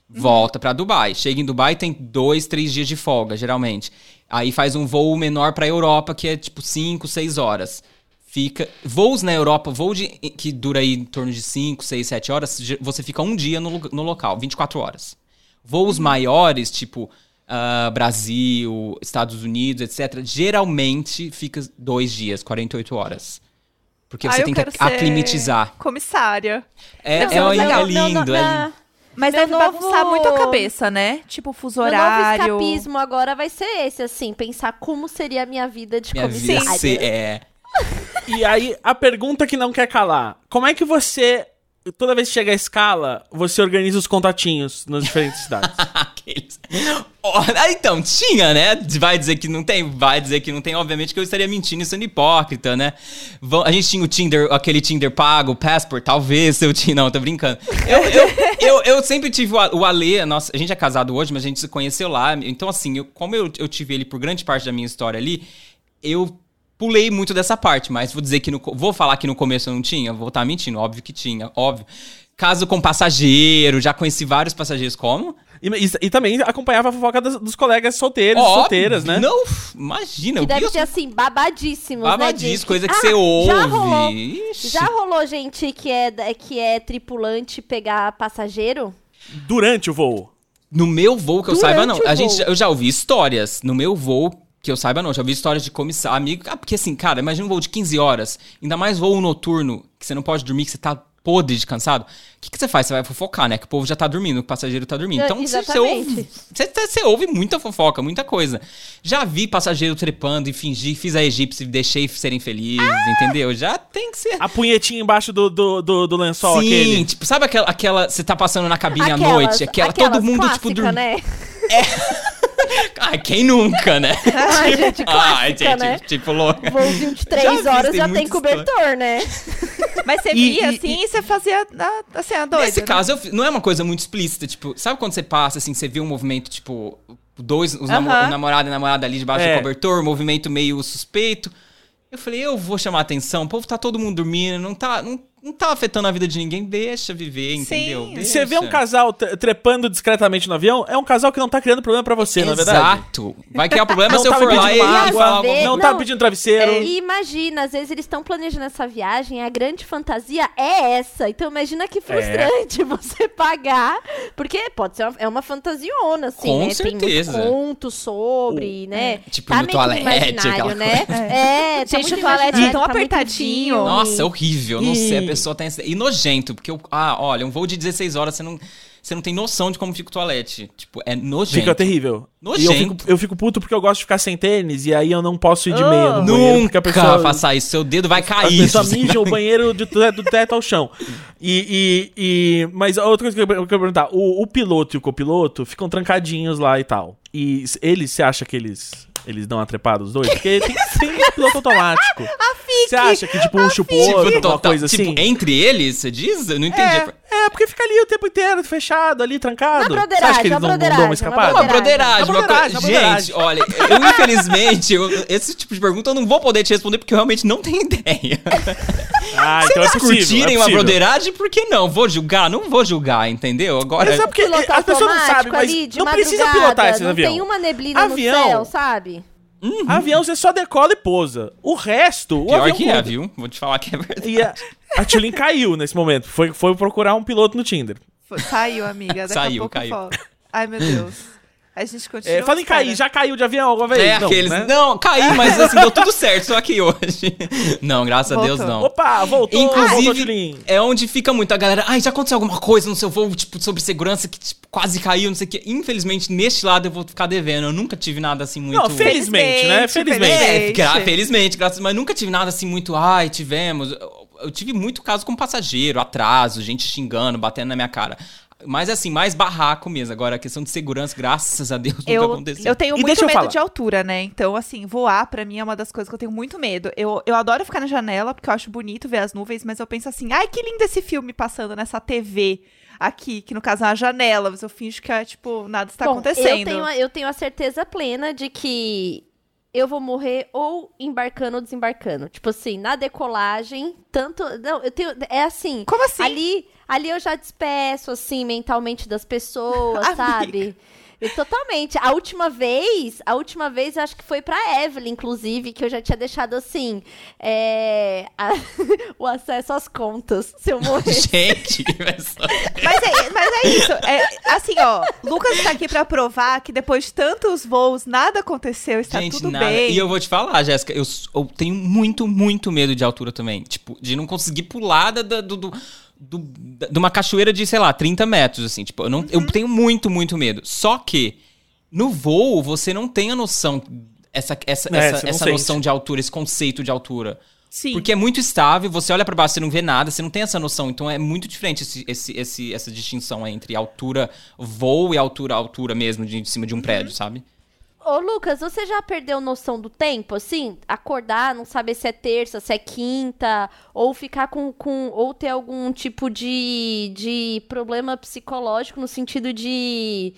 [SPEAKER 4] volta pra Dubai. Chega em Dubai tem dois, três dias de folga, geralmente. Aí faz um voo menor pra Europa, que é tipo cinco, seis horas. Fica. Voos na Europa, voo de, que dura aí em torno de 5, 6, 7 horas, você fica um dia no, no local, 24 horas. Voos maiores, tipo ah, Brasil, Estados Unidos, etc., geralmente fica dois dias, 48 horas. Porque
[SPEAKER 3] Ah,
[SPEAKER 4] você tem que aclimatizar.
[SPEAKER 3] Comissária.
[SPEAKER 4] É, é, é
[SPEAKER 3] legal.
[SPEAKER 4] lindo,
[SPEAKER 1] Não, não,
[SPEAKER 4] é
[SPEAKER 1] na-
[SPEAKER 4] lindo.
[SPEAKER 3] Mas
[SPEAKER 1] Meu
[SPEAKER 3] deve
[SPEAKER 1] novo-
[SPEAKER 3] bagunçar muito a cabeça, né? Tipo, fuso
[SPEAKER 1] Meu novo
[SPEAKER 3] horário.
[SPEAKER 1] escapismo agora vai ser esse, assim, pensar como seria a minha vida de
[SPEAKER 4] Minha vida
[SPEAKER 1] comissária.
[SPEAKER 4] ser- é.
[SPEAKER 2] E aí, a pergunta que não quer calar: como é que você, toda vez que chega a escala, você organiza os contatinhos nas diferentes cidades?
[SPEAKER 4] Aqueles. Ah, então, tinha, né? Vai dizer que não tem? Vai dizer que não tem. Obviamente que eu estaria mentindo e sendo hipócrita, né? A gente tinha o Tinder, aquele Tinder pago, o Passport, talvez eu tinha. Não, tô brincando. Eu, eu, eu, eu sempre tive o Ale, nossa, a gente é casado hoje, mas a gente se conheceu lá. Então, assim, eu- como eu, eu tive ele por grande parte da minha história ali, eu pulei muito dessa parte, mas vou dizer que no, vou falar que no começo eu não tinha, vou estar mentindo, óbvio que tinha, óbvio. Caso com passageiro, já conheci vários passageiros como?
[SPEAKER 2] E, e- e também acompanhava a fofoca dos, dos colegas solteiros,
[SPEAKER 4] Ó,
[SPEAKER 2] solteiras, né?
[SPEAKER 4] Não, imagina,
[SPEAKER 1] Que
[SPEAKER 4] eu
[SPEAKER 1] deve ser assim, babadíssimos, né?
[SPEAKER 4] babadíssimo,
[SPEAKER 1] gente?
[SPEAKER 4] coisa que
[SPEAKER 1] Ah,
[SPEAKER 4] você ouve.
[SPEAKER 1] Já rolou,
[SPEAKER 4] Ixi.
[SPEAKER 1] já rolou gente que é, que é tripulante pegar passageiro?
[SPEAKER 2] Durante o voo.
[SPEAKER 4] No meu voo, que eu
[SPEAKER 1] Durante
[SPEAKER 4] saiba, não. A gente, eu já ouvi histórias. No meu voo, que eu saiba, não. Já ouvi histórias de comissário, amigo. Ah, porque assim, cara, imagina um voo de 15 horas. Ainda mais voo noturno, que você não pode dormir, que você tá podre de cansado. O que, que você faz? Você vai fofocar, né? Que o povo já tá dormindo, o passageiro tá dormindo.
[SPEAKER 1] É,
[SPEAKER 4] Então você, ouve. Você, você ouve muita fofoca, muita coisa. Já vi passageiro trepando e fingir, fiz a egípcia e deixei serem felizes,
[SPEAKER 1] Ah!
[SPEAKER 4] entendeu? Já tem que ser.
[SPEAKER 2] A punhetinha embaixo do, do, do, do lençol
[SPEAKER 4] Sim,
[SPEAKER 2] aquele.
[SPEAKER 4] tipo, sabe aquela, aquela. Você tá passando na cabine à
[SPEAKER 1] Aquelas-
[SPEAKER 4] noite? Aquela, todo mundo,
[SPEAKER 1] clássica,
[SPEAKER 4] tipo, dormindo.
[SPEAKER 1] né?
[SPEAKER 4] Ai, quem nunca, né?
[SPEAKER 1] Ai, gente, clássica,
[SPEAKER 4] Ai, gente,
[SPEAKER 1] né?
[SPEAKER 4] tipo, louco.
[SPEAKER 1] Voozinho de
[SPEAKER 4] Já
[SPEAKER 1] três
[SPEAKER 4] vi,
[SPEAKER 1] horas
[SPEAKER 4] tem
[SPEAKER 1] já tem cobertor, né?
[SPEAKER 3] Mas você
[SPEAKER 2] E-
[SPEAKER 3] via
[SPEAKER 2] e-
[SPEAKER 3] assim e você fazia a, assim, a doida.
[SPEAKER 4] Nesse
[SPEAKER 3] né?
[SPEAKER 4] caso, eu não é uma coisa muito explícita, tipo, sabe quando você passa, assim, você vê um movimento, tipo, dois, os namo-
[SPEAKER 3] Aham.
[SPEAKER 4] o namorado e a namorada ali debaixo
[SPEAKER 2] É.
[SPEAKER 4] do cobertor, um movimento meio suspeito. Eu falei, eu vou chamar atenção, o povo tá todo mundo dormindo, não tá, não, não tá afetando a vida de ninguém, deixa viver, entendeu?
[SPEAKER 3] Sim.
[SPEAKER 4] Deixa.
[SPEAKER 2] Você vê um casal tre- trepando discretamente no avião, é um casal que não tá criando problema pra você, na verdade.
[SPEAKER 4] Exato. Vai criar problema
[SPEAKER 2] Não
[SPEAKER 4] se eu
[SPEAKER 2] tá
[SPEAKER 4] for lá e
[SPEAKER 2] água,
[SPEAKER 4] falar
[SPEAKER 1] Não,
[SPEAKER 2] não tá pedindo travesseiro.
[SPEAKER 1] E imagina, às vezes eles estão planejando essa viagem, a grande fantasia é essa. Então imagina que frustrante você pagar, porque pode ser uma, é uma fantasiona, assim,
[SPEAKER 4] Com
[SPEAKER 1] né?
[SPEAKER 4] certeza.
[SPEAKER 1] Tem muito conto sobre, né?
[SPEAKER 4] Tipo,
[SPEAKER 1] tá
[SPEAKER 4] no toalete,
[SPEAKER 1] né? É, tá
[SPEAKER 3] Gente,
[SPEAKER 1] muito
[SPEAKER 3] o toalete tão
[SPEAKER 1] tá muito
[SPEAKER 3] apertadinho.
[SPEAKER 4] Nossa, é horrível. Não
[SPEAKER 2] E-
[SPEAKER 4] sei, a pessoa tem esse... E nojento, porque eu... Ah, olha, um voo de 16 horas, você não, você não tem noção de como fica o toalete. Tipo, é nojento.
[SPEAKER 2] Fica terrível.
[SPEAKER 4] Nojento.
[SPEAKER 2] Eu fico, eu fico puto porque eu gosto de ficar sem tênis e aí eu não posso ir de
[SPEAKER 3] Oh.
[SPEAKER 2] meia no banheiro.
[SPEAKER 4] Nunca
[SPEAKER 2] a pessoa,
[SPEAKER 4] faça isso, seu dedo vai
[SPEAKER 2] a
[SPEAKER 4] cair.
[SPEAKER 2] pessoa
[SPEAKER 4] se você
[SPEAKER 2] mija o banheiro de, do, teto ao chão. E, e, e- Mas a outra coisa que eu, que eu quero perguntar: o, o piloto e o copiloto ficam trancadinhos lá e tal. E eles, você acha que eles. Eles dão a trepada os dois? Porque tem, tem piloto automático. Você acha que, tipo, um chupou
[SPEAKER 4] Tipo,
[SPEAKER 2] outro, alguma coisa
[SPEAKER 4] tipo,
[SPEAKER 2] assim?
[SPEAKER 4] entre eles, você diz? Eu não entendi.
[SPEAKER 2] É, é, porque fica ali o tempo inteiro, fechado, ali, trancado.
[SPEAKER 1] Uma
[SPEAKER 2] Você acha que
[SPEAKER 1] broderagem,
[SPEAKER 2] eles
[SPEAKER 1] uma
[SPEAKER 2] não, não dão uma
[SPEAKER 1] broderagem,
[SPEAKER 2] escapada?
[SPEAKER 1] uma
[SPEAKER 4] broderagem,
[SPEAKER 2] Uma broderagem, uma broderagem.
[SPEAKER 4] Gente, olha, eu infelizmente, eu- esse tipo de pergunta eu não vou poder te responder porque eu realmente não tenho ideia.
[SPEAKER 2] Ah,
[SPEAKER 4] Se
[SPEAKER 2] então é
[SPEAKER 4] eles
[SPEAKER 2] possível,
[SPEAKER 4] curtirem
[SPEAKER 2] é
[SPEAKER 4] uma broderagem, por que não? Vou julgar? Não vou julgar, entendeu? Agora.
[SPEAKER 2] Mas é porque as pessoas não sabem, mas
[SPEAKER 1] ali,
[SPEAKER 2] não precisa pilotar esse
[SPEAKER 1] não
[SPEAKER 2] avião.
[SPEAKER 1] tem uma neblina
[SPEAKER 2] Avião.
[SPEAKER 1] no céu, sabe?
[SPEAKER 2] Avião você só decola e pousa. O resto, o
[SPEAKER 4] Pior
[SPEAKER 2] avião
[SPEAKER 4] que é, viu? Vou te falar que é verdade.
[SPEAKER 2] E a, a Tulin caiu nesse momento. Foi, foi procurar um piloto no Tinder.
[SPEAKER 3] Saiu, amiga. Daqui
[SPEAKER 4] Saiu,
[SPEAKER 3] a pouco
[SPEAKER 4] caiu.
[SPEAKER 3] Ai, meu Deus. A gente continua.
[SPEAKER 2] É, fala em cair, já caiu de avião alguma vez?
[SPEAKER 4] É
[SPEAKER 2] não,
[SPEAKER 4] aqueles.
[SPEAKER 2] né?
[SPEAKER 4] Não, caí, mas assim, deu tudo certo, só que hoje. Não, graças a Deus
[SPEAKER 3] Voltou.
[SPEAKER 4] não.
[SPEAKER 2] Opa, voltou, voltou,
[SPEAKER 4] Inclusive, é onde fica muito a galera. Ai, já aconteceu alguma coisa no seu voo, tipo, sobre segurança que tipo, quase caiu, não sei o quê. Infelizmente, neste lado eu vou ficar devendo. Eu nunca tive nada assim muito.
[SPEAKER 2] Não, felizmente, né?
[SPEAKER 3] Felizmente,
[SPEAKER 2] Felizmente.
[SPEAKER 4] É, gra felizmente, graças mas nunca tive nada assim muito, ai, tivemos. Eu, eu tive muito caso com passageiro, atraso, gente xingando, batendo na minha cara. Mas assim, mais barraco mesmo. Agora, a questão de segurança, graças a Deus, nunca
[SPEAKER 3] Eu,
[SPEAKER 4] aconteceu.
[SPEAKER 3] eu tenho
[SPEAKER 2] E
[SPEAKER 3] muito
[SPEAKER 2] deixa eu
[SPEAKER 3] medo
[SPEAKER 2] falar.
[SPEAKER 3] de altura, né? Então, assim, voar pra mim é uma das coisas que eu tenho muito medo. Eu, eu adoro ficar na janela, porque eu acho bonito ver as nuvens, mas eu penso assim, ai, que lindo esse filme passando nessa TV aqui, que no caso é uma janela, mas eu finjo que é, tipo, nada está
[SPEAKER 1] Bom,
[SPEAKER 3] acontecendo.
[SPEAKER 1] Eu tenho, a- eu tenho a certeza plena de que eu vou morrer ou embarcando ou desembarcando. Tipo assim, na decolagem, tanto. Não, eu tenho. É assim.
[SPEAKER 3] Como assim?
[SPEAKER 1] Ali, ali eu já despeço, assim, mentalmente das pessoas, sabe? E totalmente. A última vez, a última vez eu acho que foi pra Evelyn, inclusive, que eu já tinha deixado assim. é, a- o acesso às contas. Se eu morrer.
[SPEAKER 4] Gente, que pessoa.
[SPEAKER 3] Mas é, mas é isso. É, assim, ó, Lucas tá aqui pra provar que depois de tantos voos, nada aconteu, está
[SPEAKER 4] Gente,
[SPEAKER 3] tudo
[SPEAKER 4] nada.
[SPEAKER 3] bem.
[SPEAKER 4] E eu vou te falar, Jéssica, eu, eu tenho muito, muito medo de altura também. Tipo, de não conseguir pular da, da- do, do, do- de uma cachoeira de, sei lá, 30 metros, assim. Tipo, eu, não,
[SPEAKER 3] Uhum.
[SPEAKER 4] eu tenho muito, muito medo. Só que no voo, você não tem a noção, essa, essa,
[SPEAKER 2] É,
[SPEAKER 4] essa, essa
[SPEAKER 2] sente.
[SPEAKER 4] noção de altura, esse conceito de altura.
[SPEAKER 3] Sim.
[SPEAKER 4] Porque é muito estável, você olha pra baixo, você não vê nada, você não tem essa noção. Então é muito diferente esse, esse, esse- essa distinção entre altura, voo e altura, altura mesmo, de, de cima de um prédio, sabe?
[SPEAKER 1] Ô, Lucas, você já perdeu noção do tempo? Assim, acordar, não saber se é terça, se é quinta, ou ficar com. com ou ter algum tipo de, de problema psicológico no sentido de.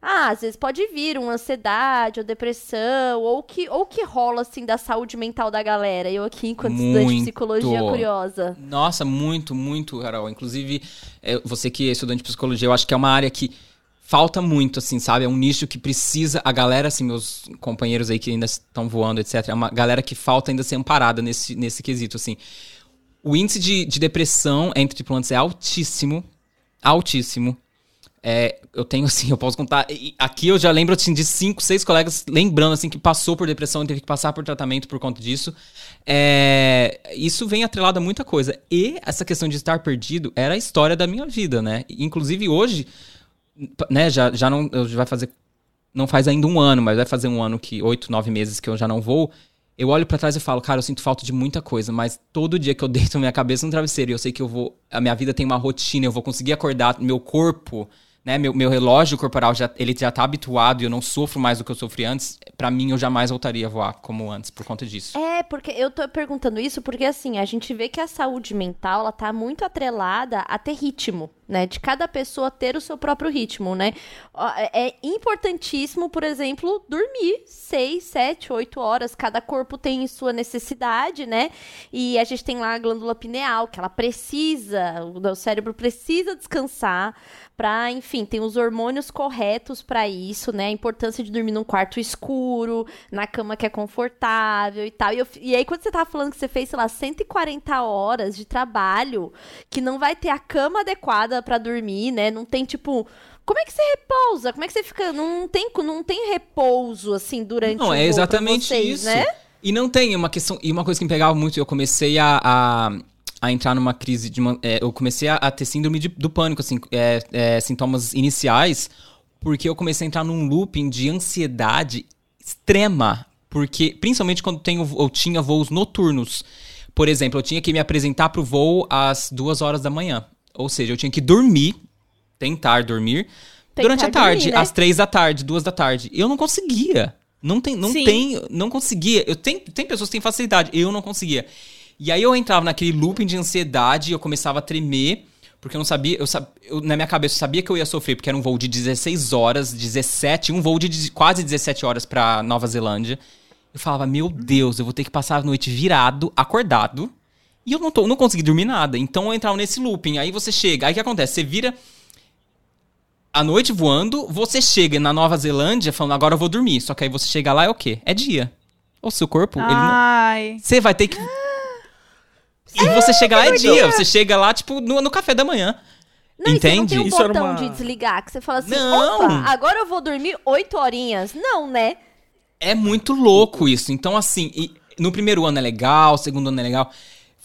[SPEAKER 1] Ah, às vezes pode vir uma ansiedade ou depressão, ou que, ou que rola, assim, da saúde mental da galera. Eu aqui, enquanto estudante de
[SPEAKER 4] Muito.
[SPEAKER 1] psicologia curiosa.
[SPEAKER 4] Nossa, muito, muito, Carol. Inclusive, é, você que é estudante de psicologia, eu acho que é uma área que falta muito, assim, sabe? É um nicho que precisa. A galera, assim, meus companheiros aí que ainda estão voando, etc., é uma galera que falta ainda ser amparada nesse, nesse quesito, assim. O índice de, de depressão entre tripulantes é altíssimo. Altíssimo. É, eu tenho, assim, eu posso contar. Aqui eu já lembro, assim, de cinco, seis colegas lembrando, assim, que passou por depressão e teve que passar por tratamento por conta disso. É, isso vem atrelado a muita coisa. E essa questão de estar perdido era a história da minha vida, né? Inclusive hoje, né, já, já não. Vai fazer. Não faz ainda um ano, mas vai fazer um ano que. Oito, nove meses que eu já não vou. Eu olho pra trás e falo, cara, eu sinto falta de muita coisa, mas todo dia que eu deito minha cabeça no travesseiro e eu sei que eu vou. A minha vida tem uma rotina, eu vou conseguir acordar, meu corpo, né? Meu, meu relógio corporal já, ele já tá habituado e eu não sofro mais do que eu sofri antes. Pra mim, eu jamais voltaria a voar como antes por conta disso.
[SPEAKER 1] É, porque eu tô perguntando isso porque, assim, a gente vê que a saúde mental, ela tá muito atrelada a ter ritmo, né? De cada pessoa ter o seu próprio ritmo, né? É é importantíssimo, por exemplo, dormir seis, sete, oito horas. Cada corpo tem sua necessidade, né? E a gente tem lá a glândula pineal, que ela precisa, o cérebro precisa descansar pra, enfim, tem os hormônios corretos pra isso, né? A importância de dormir num quarto escuro, na cama que é confortável e tal. E, eu e aí, quando você tava falando que você fez, sei lá, 140 horas de trabalho, que não vai ter a cama adequada pra dormir, né? Não tem, tipo. Como é que você repousa? Como é que você fica. Não tem, não tem repouso, assim, durante o
[SPEAKER 4] Não,
[SPEAKER 1] voo
[SPEAKER 4] é exatamente
[SPEAKER 1] vocês,
[SPEAKER 4] isso.
[SPEAKER 1] né?
[SPEAKER 4] E não tem uma questão. E uma coisa que me pegava muito, eu comecei a, a, a entrar numa crise de. é, eu comecei a, a ter síndrome de- do pânico, assim, é, é, sintomas iniciais, porque eu comecei a entrar num looping de ansiedade extrema. Porque, principalmente quando tenho, eu tinha voos noturnos. Por exemplo, eu tinha que me apresentar pro voo às duas horas da manhã. Ou seja, eu tinha que dormir, tentar dormir,
[SPEAKER 1] Tentar
[SPEAKER 4] durante a tarde,
[SPEAKER 1] dormir, né?
[SPEAKER 4] às três da tarde, duas da tarde. Eu não conseguia. Não tem, não
[SPEAKER 3] Sim.
[SPEAKER 4] tem, não conseguia. Eu tenho, tem pessoas que têm facilidade, eu não conseguia. E aí eu entrava naquele looping de ansiedade, eu começava a tremer, porque eu não sabia, eu, eu- na minha cabeça eu sabia que eu ia sofrer, porque era um voo de 16 horas, 17, um voo de quase 17 horas pra Nova Zelândia. Eu falava, meu Deus, eu vou ter que passar a noite virado, acordado, e eu não, tô, não consegui dormir nada. Então eu entrava nesse looping. Aí você chega, aí o que acontece? Você vira a noite voando, você chega na Nova Zelândia falando, agora eu vou dormir. Só que aí você chega lá é o quê? É dia. O seu corpo, ele não...
[SPEAKER 3] Ai.
[SPEAKER 4] Você vai ter que. E você chega lá é dia. Você chega lá, tipo, no, no café da manhã.
[SPEAKER 1] Não, e você não
[SPEAKER 4] Entende?
[SPEAKER 1] tem um
[SPEAKER 2] Isso era
[SPEAKER 1] botão
[SPEAKER 2] uma-
[SPEAKER 1] de desligar, que você fala assim,
[SPEAKER 4] Não.
[SPEAKER 1] opa, agora eu vou dormir oito horinhas. Não, né?
[SPEAKER 4] É muito louco isso. Então, assim, e no primeiro ano é legal, segundo ano é legal.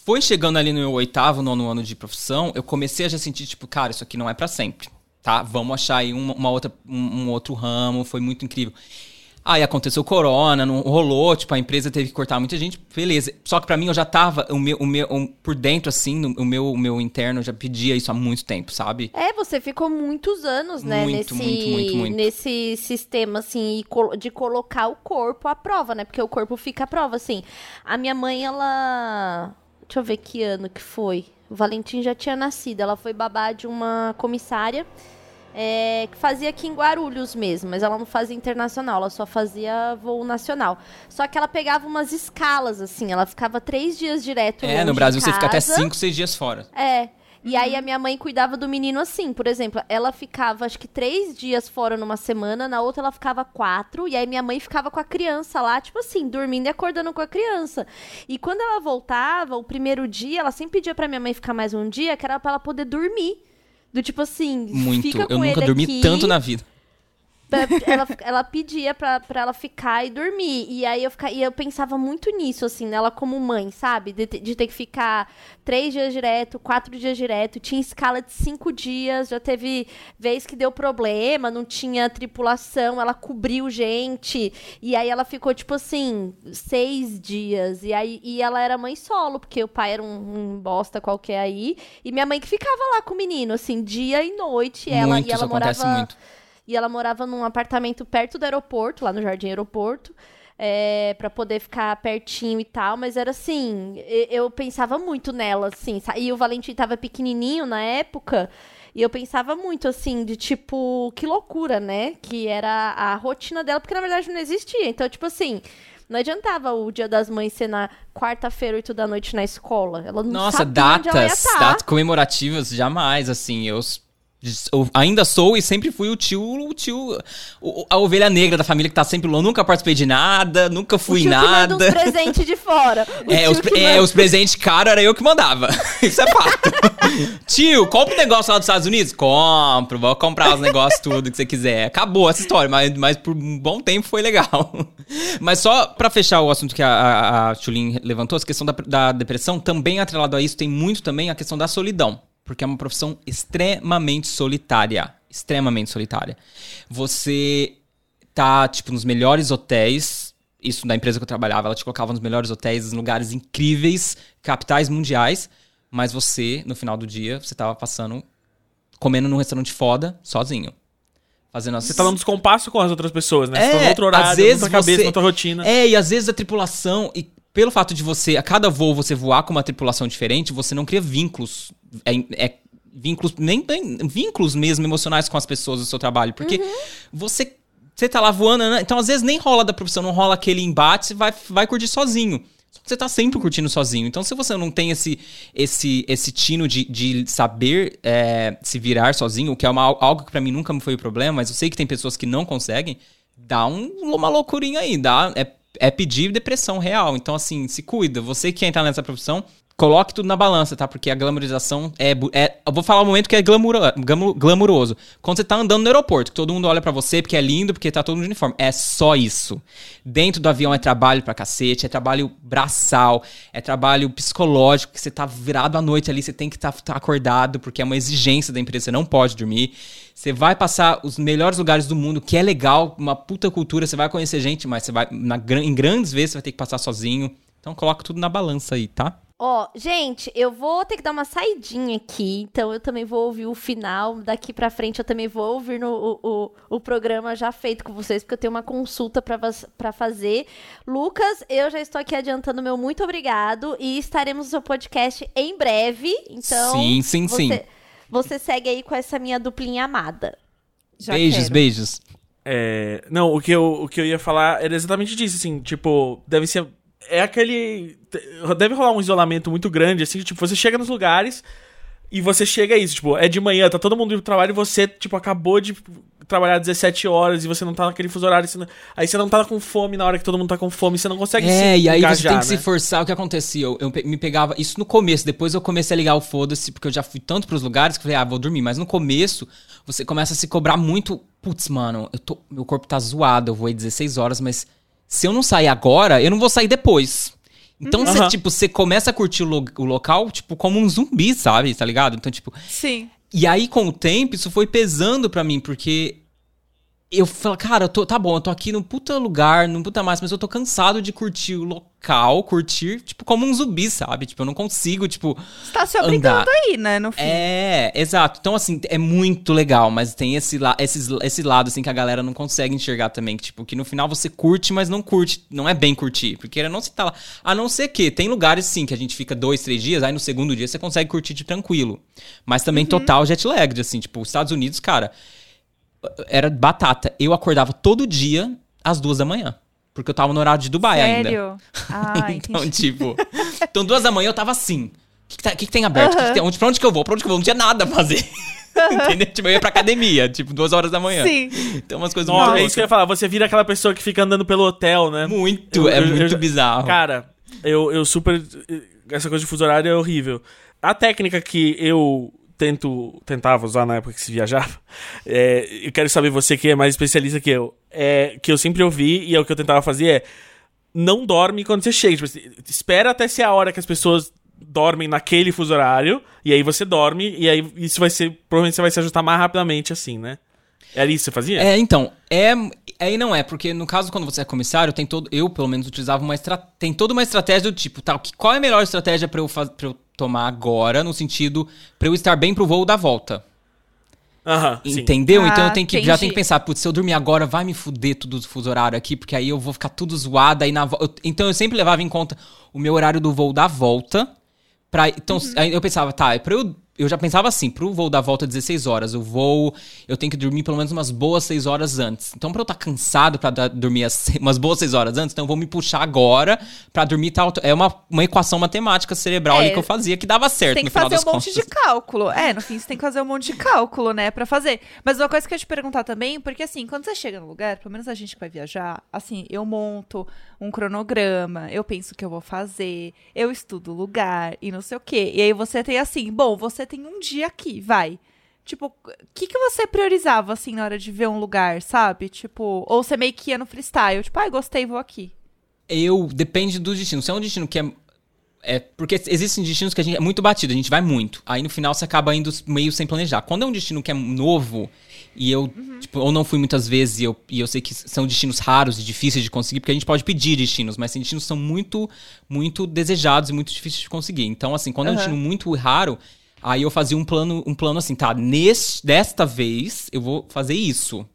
[SPEAKER 4] Foi chegando ali no meu oitavo, nono ano de profissão, eu comecei a já sentir, tipo, cara, isso aqui não é pra sempre, tá? Vamos achar aí uma, uma outra, um, um outro ramo, foi muito incrível. Aí aconteceu o corona, não rolou, tipo, a empresa teve que cortar muita gente, beleza. Só que pra mim eu já tava, o meu, o meu, um- por dentro, assim, no- o meu, o meu interno já pedia isso há muito tempo, sabe?
[SPEAKER 1] É, você ficou muitos anos, né,
[SPEAKER 4] Muito,
[SPEAKER 1] nesse,
[SPEAKER 4] muito, muito, muito.
[SPEAKER 1] nesse sistema, assim, de colocar o corpo à prova, né? Porque o corpo fica à prova, assim. A minha mãe, ela... Deixa eu ver que ano que foi. O Valentim já tinha nascido. Ela foi babá de uma comissária é, que fazia aqui em Guarulhos mesmo, mas ela não fazia internacional, ela só fazia voo nacional. Só que ela pegava umas escalas, assim, ela ficava três dias direto
[SPEAKER 4] É, no Brasil você fica até. 5, 6 dias fora.
[SPEAKER 1] É. E aí a minha mãe cuidava do menino assim, por exemplo, ela ficava acho que três dias fora numa semana, na outra ela ficava quatro, e aí minha mãe ficava com a criança lá, tipo assim, dormindo e acordando com a criança. E quando ela voltava, o primeiro dia, ela sempre pedia pra minha mãe ficar mais um dia, que era pra ela poder dormir. Do tipo assim,
[SPEAKER 4] Muito.
[SPEAKER 1] fica com
[SPEAKER 4] eu nunca
[SPEAKER 1] ele
[SPEAKER 4] dormi
[SPEAKER 1] aqui.
[SPEAKER 4] tanto na vida.
[SPEAKER 1] Ela, ela pedia pra, pra ela ficar e dormir. E aí eu, fica, e eu pensava muito nisso, assim, nela como mãe, sabe? De, de ter que ficar três dias direto, quatro dias direto. Tinha escala de cinco dias. Já teve vez que deu problema, não tinha tripulação, ela cobriu gente. E aí ela ficou, tipo assim, seis dias. E aí e ela era mãe solo, porque o pai era um, um bosta qualquer aí. E minha mãe que ficava lá com o menino, assim, dia e noite. E ela,
[SPEAKER 4] muito,
[SPEAKER 1] e ela morava.
[SPEAKER 4] muito.
[SPEAKER 1] E ela morava num apartamento perto do aeroporto, lá no Jardim Aeroporto, é, para poder ficar pertinho e tal. Mas era assim, eu pensava muito nela, assim. E o Valentim tava pequenininho na época. E eu pensava muito, assim, de tipo, que loucura, né? Que era a rotina dela, porque na verdade não existia. Então, tipo assim. Não adiantava o dia das mães ser na quarta-feira, oito da noite na escola. Ela não
[SPEAKER 4] Nossa, datas,
[SPEAKER 1] tá.
[SPEAKER 4] datas comemorativas, jamais, assim, eu, eu ainda sou e sempre fui o tio, o tio, o- a ovelha negra da família que tá sempre lá, nunca participei de nada, nunca fui em
[SPEAKER 1] que manda
[SPEAKER 4] nada.
[SPEAKER 1] uns presentes de fora.
[SPEAKER 4] É, os, é, os presentes caros era eu que mandava. Isso é fato. Tio, compra um negócio lá dos Estados Unidos? Compro, vou comprar os negócios tudo que você quiser. Acabou essa história, mas, mas por um bom tempo foi legal. Mas só pra fechar o assunto que a, a, a Tulin levantou, essa questão da, da depressão, também atrelado a isso, tem muito também a questão da solidão. Porque é uma profissão extremamente solitária. Extremamente solitária. Você tá, tipo, nos melhores hotéis. Isso da empresa que eu trabalhava, ela te colocava nos melhores hotéis, em lugares incríveis, capitais mundiais. Mas você, no final do dia, você tava passando, comendo num restaurante foda, sozinho. Fazendo as...
[SPEAKER 2] Você tá num descompasso com as outras pessoas, né? você tá
[SPEAKER 4] É,
[SPEAKER 2] no outro horário,
[SPEAKER 4] às vezes
[SPEAKER 2] na outra cabeça,
[SPEAKER 4] você-
[SPEAKER 2] na outra rotina.
[SPEAKER 4] É, e às vezes a tripulação, e pelo fato de você, a cada voo você voar com uma tripulação diferente, você não cria vínculos. É, é vínculos, nem, nem- vínculos mesmo emocionais com as pessoas do seu trabalho. Porque você, você tá lá voando, né? então às vezes nem rola da profissão, não rola aquele embate, você vai, vai curtir sozinho. Só que você tá sempre curtindo sozinho. Então, se você não tem esse, esse, esse tino de, de saber é, se virar sozinho, o que é uma, algo que pra mim nunca me foi o problema, mas eu sei que tem pessoas que não conseguem, dá um- uma loucurinha aí, dá, é, é pedir depressão real. Então, assim, se cuida. Você que quer entrar nessa profissão, coloque tudo na balança, tá? Porque a glamorização é. é eu vou falar um momento que é glamuroso. Quando você tá andando no aeroporto, que todo mundo olha pra você porque é lindo, porque tá todo mundo de uniforme. É só isso. Dentro do avião é trabalho pra cacete, é trabalho braçal, é trabalho psicológico, que você tá virado à noite ali, você tem que estar tá, acordado, porque é uma exigência da empresa, você não pode dormir. Você vai passar os melhores lugares do mundo, que é legal, uma puta cultura, você vai conhecer gente, mas você vai, na em grandes vezes, você vai ter que passar sozinho. Então coloca tudo na balança aí, tá?
[SPEAKER 1] Ó, gente, eu vou ter que dar uma saidinha aqui, então eu também vou ouvir o final. Daqui pra frente eu também vou ouvir no, o, o, o programa já feito com vocês, porque eu tenho uma consulta pra fazer. Lucas, eu já estou aqui adiantando meu muito obrigado e estaremos no seu podcast em breve. Então,
[SPEAKER 4] Sim, sim,
[SPEAKER 1] você,
[SPEAKER 4] sim.
[SPEAKER 1] Você segue aí com essa minha duplinha amada.
[SPEAKER 3] Já
[SPEAKER 4] beijos,
[SPEAKER 3] quero.
[SPEAKER 4] beijos.
[SPEAKER 2] É, não, o que, eu, o que eu ia falar era exatamente disso, assim, tipo, deve ser. É aquele. Deve rolar um isolamento muito grande, assim, tipo, você chega nos lugares e você chega a isso, tipo, é de manhã, tá todo mundo indo pro trabalho e você, tipo, acabou de trabalhar 17 horas e você não tá naquele fuso horário, você não- aí você não tá com fome na hora que todo mundo tá com fome, você não consegue
[SPEAKER 4] É,
[SPEAKER 2] se
[SPEAKER 4] e aí você
[SPEAKER 2] engajar,
[SPEAKER 4] tem que
[SPEAKER 2] né?
[SPEAKER 4] se forçar. O que acontecia? Eu, eu me pegava isso no começo, depois eu comecei a ligar o foda-se, porque eu já fui tanto pros lugares que eu falei, ah, vou dormir. Mas no começo, você começa a se cobrar muito. Putz, mano, eu tô, meu corpo tá zoado, eu vou aí 16 horas, mas se eu não sair agora, eu não vou sair depois. Então, você, tipo, você começa a curtir o, lo- o local, tipo, como um zumbi, sabe? Tá ligado? Então, tipo,
[SPEAKER 3] Sim.
[SPEAKER 4] e aí, com o tempo, isso foi pesando pra mim, porque eu falo, cara, eu tô, tá bom, eu tô aqui num puta lugar, num puta massa, mas eu tô cansado de curtir o local, curtir, tipo, como um zumbi, sabe? Tipo, eu não consigo, tipo.
[SPEAKER 3] Você tá se obrigando
[SPEAKER 4] Andar.
[SPEAKER 3] aí, né, no fim.
[SPEAKER 4] É, exato. Então, assim, é muito legal, mas tem esse, la esses, esse lado, assim, que a galera não consegue enxergar também. Que, tipo, que no final você curte, mas não curte. Não é bem curtir. Porque não se tá lá. A não ser que tem lugares, sim, que a gente fica dois, três dias, aí no segundo dia você consegue curtir de tranquilo. Mas também total jet lag, assim, tipo, os Estados Unidos, cara, era batata. Eu acordava todo dia às duas da manhã. Porque eu tava no horário de Dubai ainda.
[SPEAKER 3] Sério? Ah,
[SPEAKER 4] então,
[SPEAKER 3] entendi.
[SPEAKER 4] tipo. Então, duas da manhã eu tava assim. O que, que, tá- que que tem aberto? Que que tem- onde, pra onde que eu vou? Pra onde que eu vou? Não tinha nada a fazer. Entendeu? Tipo, eu ia pra academia, tipo, duas horas da manhã.
[SPEAKER 3] Sim.
[SPEAKER 4] Então, umas coisas
[SPEAKER 2] Nossa,
[SPEAKER 4] muito
[SPEAKER 2] é isso que eu ia falar, você vira aquela pessoa que fica andando pelo hotel, né?
[SPEAKER 4] Muito,
[SPEAKER 2] Eu-
[SPEAKER 4] é
[SPEAKER 2] eu-
[SPEAKER 4] muito
[SPEAKER 2] eu
[SPEAKER 4] bizarro.
[SPEAKER 2] Cara, eu, eu super. Essa coisa de fuso horário é horrível. A técnica que eu tento, tentava usar na época que se viajava, é, eu quero saber você que é mais especialista que eu, é, que eu sempre ouvi e é o que eu tentava fazer é não dorme quando você chega. Tipo, assim, espera até ser a hora que as pessoas dormem naquele fuso horário, e aí você dorme, e aí isso vai ser. Provavelmente você vai se ajustar mais rapidamente, assim, né? Era isso que você fazia?
[SPEAKER 4] É, então, é. Aí não é, porque no caso, quando você é comissário, tem todo. Eu, pelo menos, utilizava uma estratégia. Tem toda uma estratégia do tipo, tá, qual é a melhor estratégia pra eu, faz... pra eu tomar agora, no sentido, pra eu estar bem pro voo da volta.
[SPEAKER 2] Aham.
[SPEAKER 4] Entendeu?
[SPEAKER 3] Ah,
[SPEAKER 4] então eu tenho que, já tenho que pensar, putz, se eu dormir agora, vai me fuder tudo do fuso horário aqui, porque aí eu vou ficar tudo zoado aí na vo- eu- Então eu sempre levava em conta o meu horário do voo da volta. Pra, então,
[SPEAKER 3] Uhum.
[SPEAKER 4] aí eu pensava, tá, é pra eu. Eu já pensava assim, pro voo da volta 16 horas, o voo, eu tenho que dormir pelo menos umas boas 6 horas antes. Então, pra eu estar cansado pra dar- dormir as, umas boas 6 horas antes, então eu vou me puxar agora pra dormir tal. É uma, uma equação matemática cerebral
[SPEAKER 3] É,
[SPEAKER 4] ali que eu fazia que dava certo
[SPEAKER 3] tem que fazer um monte
[SPEAKER 4] contas.
[SPEAKER 3] de cálculo. É, no fim você tem que fazer um monte de cálculo, né, pra fazer. Mas uma coisa que eu ia te perguntar também, porque assim, quando você chega no lugar, pelo menos a gente que vai viajar, assim, eu monto um cronograma, eu penso o que eu vou fazer, eu estudo o lugar e não sei o quê. E aí você tem assim, bom, você tem um dia aqui, vai. Tipo, o que, que você priorizava, assim, na hora de ver um lugar, sabe? Tipo, ou você meio que ia no freestyle, tipo, ai, gostei, vou aqui.
[SPEAKER 4] Eu depende do destino. Se é um destino que é é porque existem destinos que a gente é muito batido, a gente vai muito. Aí no final você acaba indo meio sem planejar. Quando é um destino que é novo e eu, tipo, ou não fui muitas vezes e eu, e eu sei que são destinos raros e difíceis de conseguir, porque a gente pode pedir destinos, mas destinos que são muito, muito desejados e muito difíceis de conseguir. Então, assim, quando é um destino muito raro, aí eu fazia um plano, um plano assim, tá, nesse, desta vez eu vou fazer isso.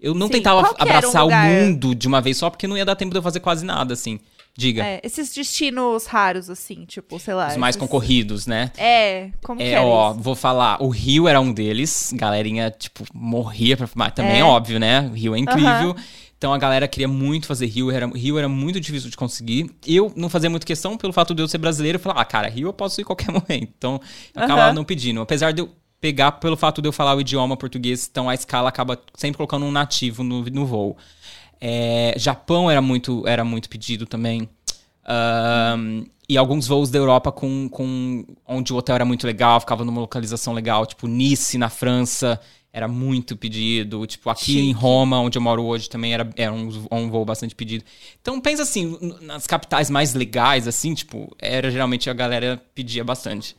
[SPEAKER 4] Eu não
[SPEAKER 3] Sim.
[SPEAKER 4] tentava
[SPEAKER 3] era um
[SPEAKER 4] abraçar
[SPEAKER 3] lugar?
[SPEAKER 4] o mundo de uma vez só, porque não ia dar tempo de eu fazer quase nada, assim. Diga.
[SPEAKER 3] É, esses destinos raros, assim, tipo, sei lá.
[SPEAKER 4] Os mais
[SPEAKER 3] esses-
[SPEAKER 4] concorridos, né?
[SPEAKER 3] É, como que
[SPEAKER 4] É, ó,
[SPEAKER 3] isso?
[SPEAKER 4] vou falar, o Rio era um deles, galerinha, tipo, morria pra mas também é
[SPEAKER 3] É.
[SPEAKER 4] óbvio, né? O Rio é incrível.
[SPEAKER 3] Aham.
[SPEAKER 4] Então a galera queria muito fazer Rio, era, Rio era muito difícil de conseguir. Eu não fazia muita questão pelo fato de eu ser brasileiro, eu falava, ah, cara, Rio eu posso ir qualquer momento. Então eu acabava
[SPEAKER 3] Aham.
[SPEAKER 4] não pedindo. Apesar de eu pegar pelo fato de eu falar o idioma português, então a escala acaba sempre colocando um nativo no, no voo. É, Japão era muito, era muito pedido também. Ahn, e alguns voos da Europa com, com onde o hotel era muito legal, ficava numa localização legal, tipo Nice na França, era muito pedido. Tipo, aqui em
[SPEAKER 3] Chique.
[SPEAKER 4] Roma, onde eu moro hoje, também era, era um, um voo bastante pedido. Então pensa assim, nas capitais mais legais, assim, tipo, era geralmente a galera pedia bastante.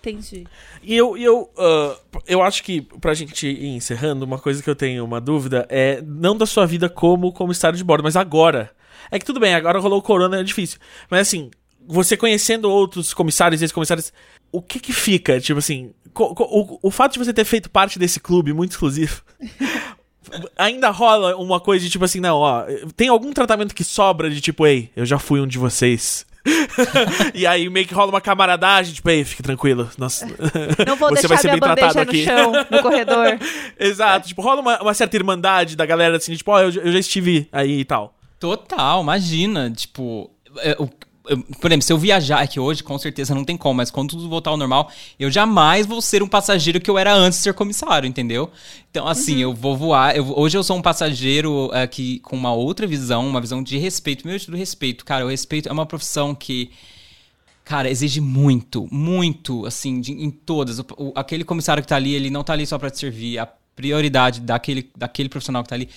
[SPEAKER 3] Entendi.
[SPEAKER 2] E eu, eu, ah, eu acho que, pra gente ir encerrando, uma coisa que eu tenho uma dúvida é não da sua vida como comissário de bordo, mas agora. É que tudo bem, agora rolou o corona, é difícil. Mas assim, você conhecendo outros comissários e ex-comissários, o que que fica? Tipo assim, o, o fato de você ter feito parte desse clube muito exclusivo. Ainda rola uma coisa de tipo assim, não, ó, tem algum tratamento que sobra de tipo, ei, eu já fui um de vocês. e aí meio que rola uma camaradagem, tipo, ei, fique tranquilo. Nossa,
[SPEAKER 3] Não vou
[SPEAKER 2] você
[SPEAKER 3] deixar
[SPEAKER 2] vai ser
[SPEAKER 3] minha
[SPEAKER 2] bem tratado
[SPEAKER 3] no
[SPEAKER 2] aqui.
[SPEAKER 3] chão, no corredor.
[SPEAKER 2] Exato, tipo, rola uma, uma certa irmandade da galera assim, tipo, ó, eu, já- eu já estive aí e tal.
[SPEAKER 4] Total, imagina, tipo, é, o- eu- por exemplo, se eu viajar, é que hoje com certeza não tem como, mas quando tudo voltar ao normal, eu jamais vou ser um passageiro que eu era antes de ser comissário, entendeu? Então, assim, eu vou voar. eu- hoje eu sou um passageiro é, que, com uma outra visão, uma visão de respeito. Meu do respeito, cara, o respeito é uma profissão que. Cara, exige muito, muito, assim, de- em todas. O- o- aquele comissário que tá ali, ele não tá ali só pra te servir. A prioridade daquele, daquele profissional que tá ali,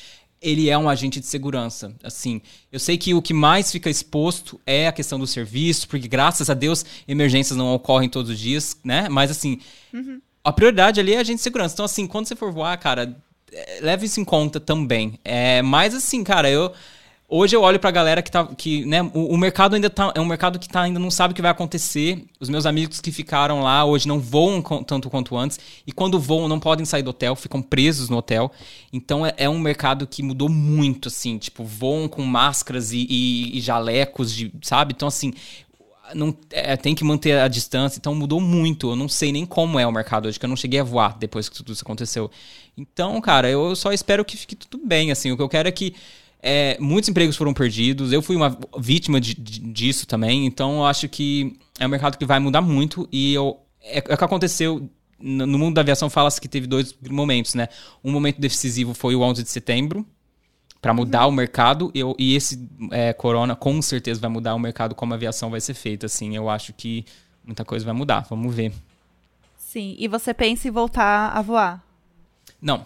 [SPEAKER 4] ele é um agente de segurança. Assim, eu sei que o que mais fica exposto é a questão do serviço, porque graças a Deus emergências não ocorrem todos os dias, né? Mas assim, a prioridade ali é agente de segurança. Então, assim, quando você for voar, cara, é, leve isso em conta também. É, mas assim, cara, eu. Hoje eu olho pra galera que tá. Que, né, o, o mercado ainda tá. É um mercado que tá, ainda não sabe o que vai acontecer. Os meus amigos que ficaram lá hoje não voam com- tanto quanto antes. E quando voam, não podem sair do hotel, ficam presos no hotel. Então é, é um mercado que mudou muito, assim. Tipo, voam com máscaras e, e- e jalecos, de, sabe? Então, assim. Não, é, tem que manter a distância, então mudou muito. Eu não sei nem como é o mercado hoje, que eu não cheguei a voar depois que tudo isso aconteceu. Então, cara, eu só espero que fique tudo bem. Assim, o que eu quero é que é, muitos empregos foram perdidos. Eu fui uma vítima de- de- disso também. Então, eu acho que é um mercado que vai mudar muito. E eu, é, é o que aconteceu. No no mundo da aviação fala-se que teve dois momentos, né? Um momento decisivo foi o 11 de setembro, para mudar o mercado. Eu, e esse é, corona com certeza vai mudar o mercado como a aviação vai ser feita. Assim, eu acho que muita coisa vai mudar. Vamos ver.
[SPEAKER 3] Sim. E você pensa em voltar a voar?
[SPEAKER 4] Não.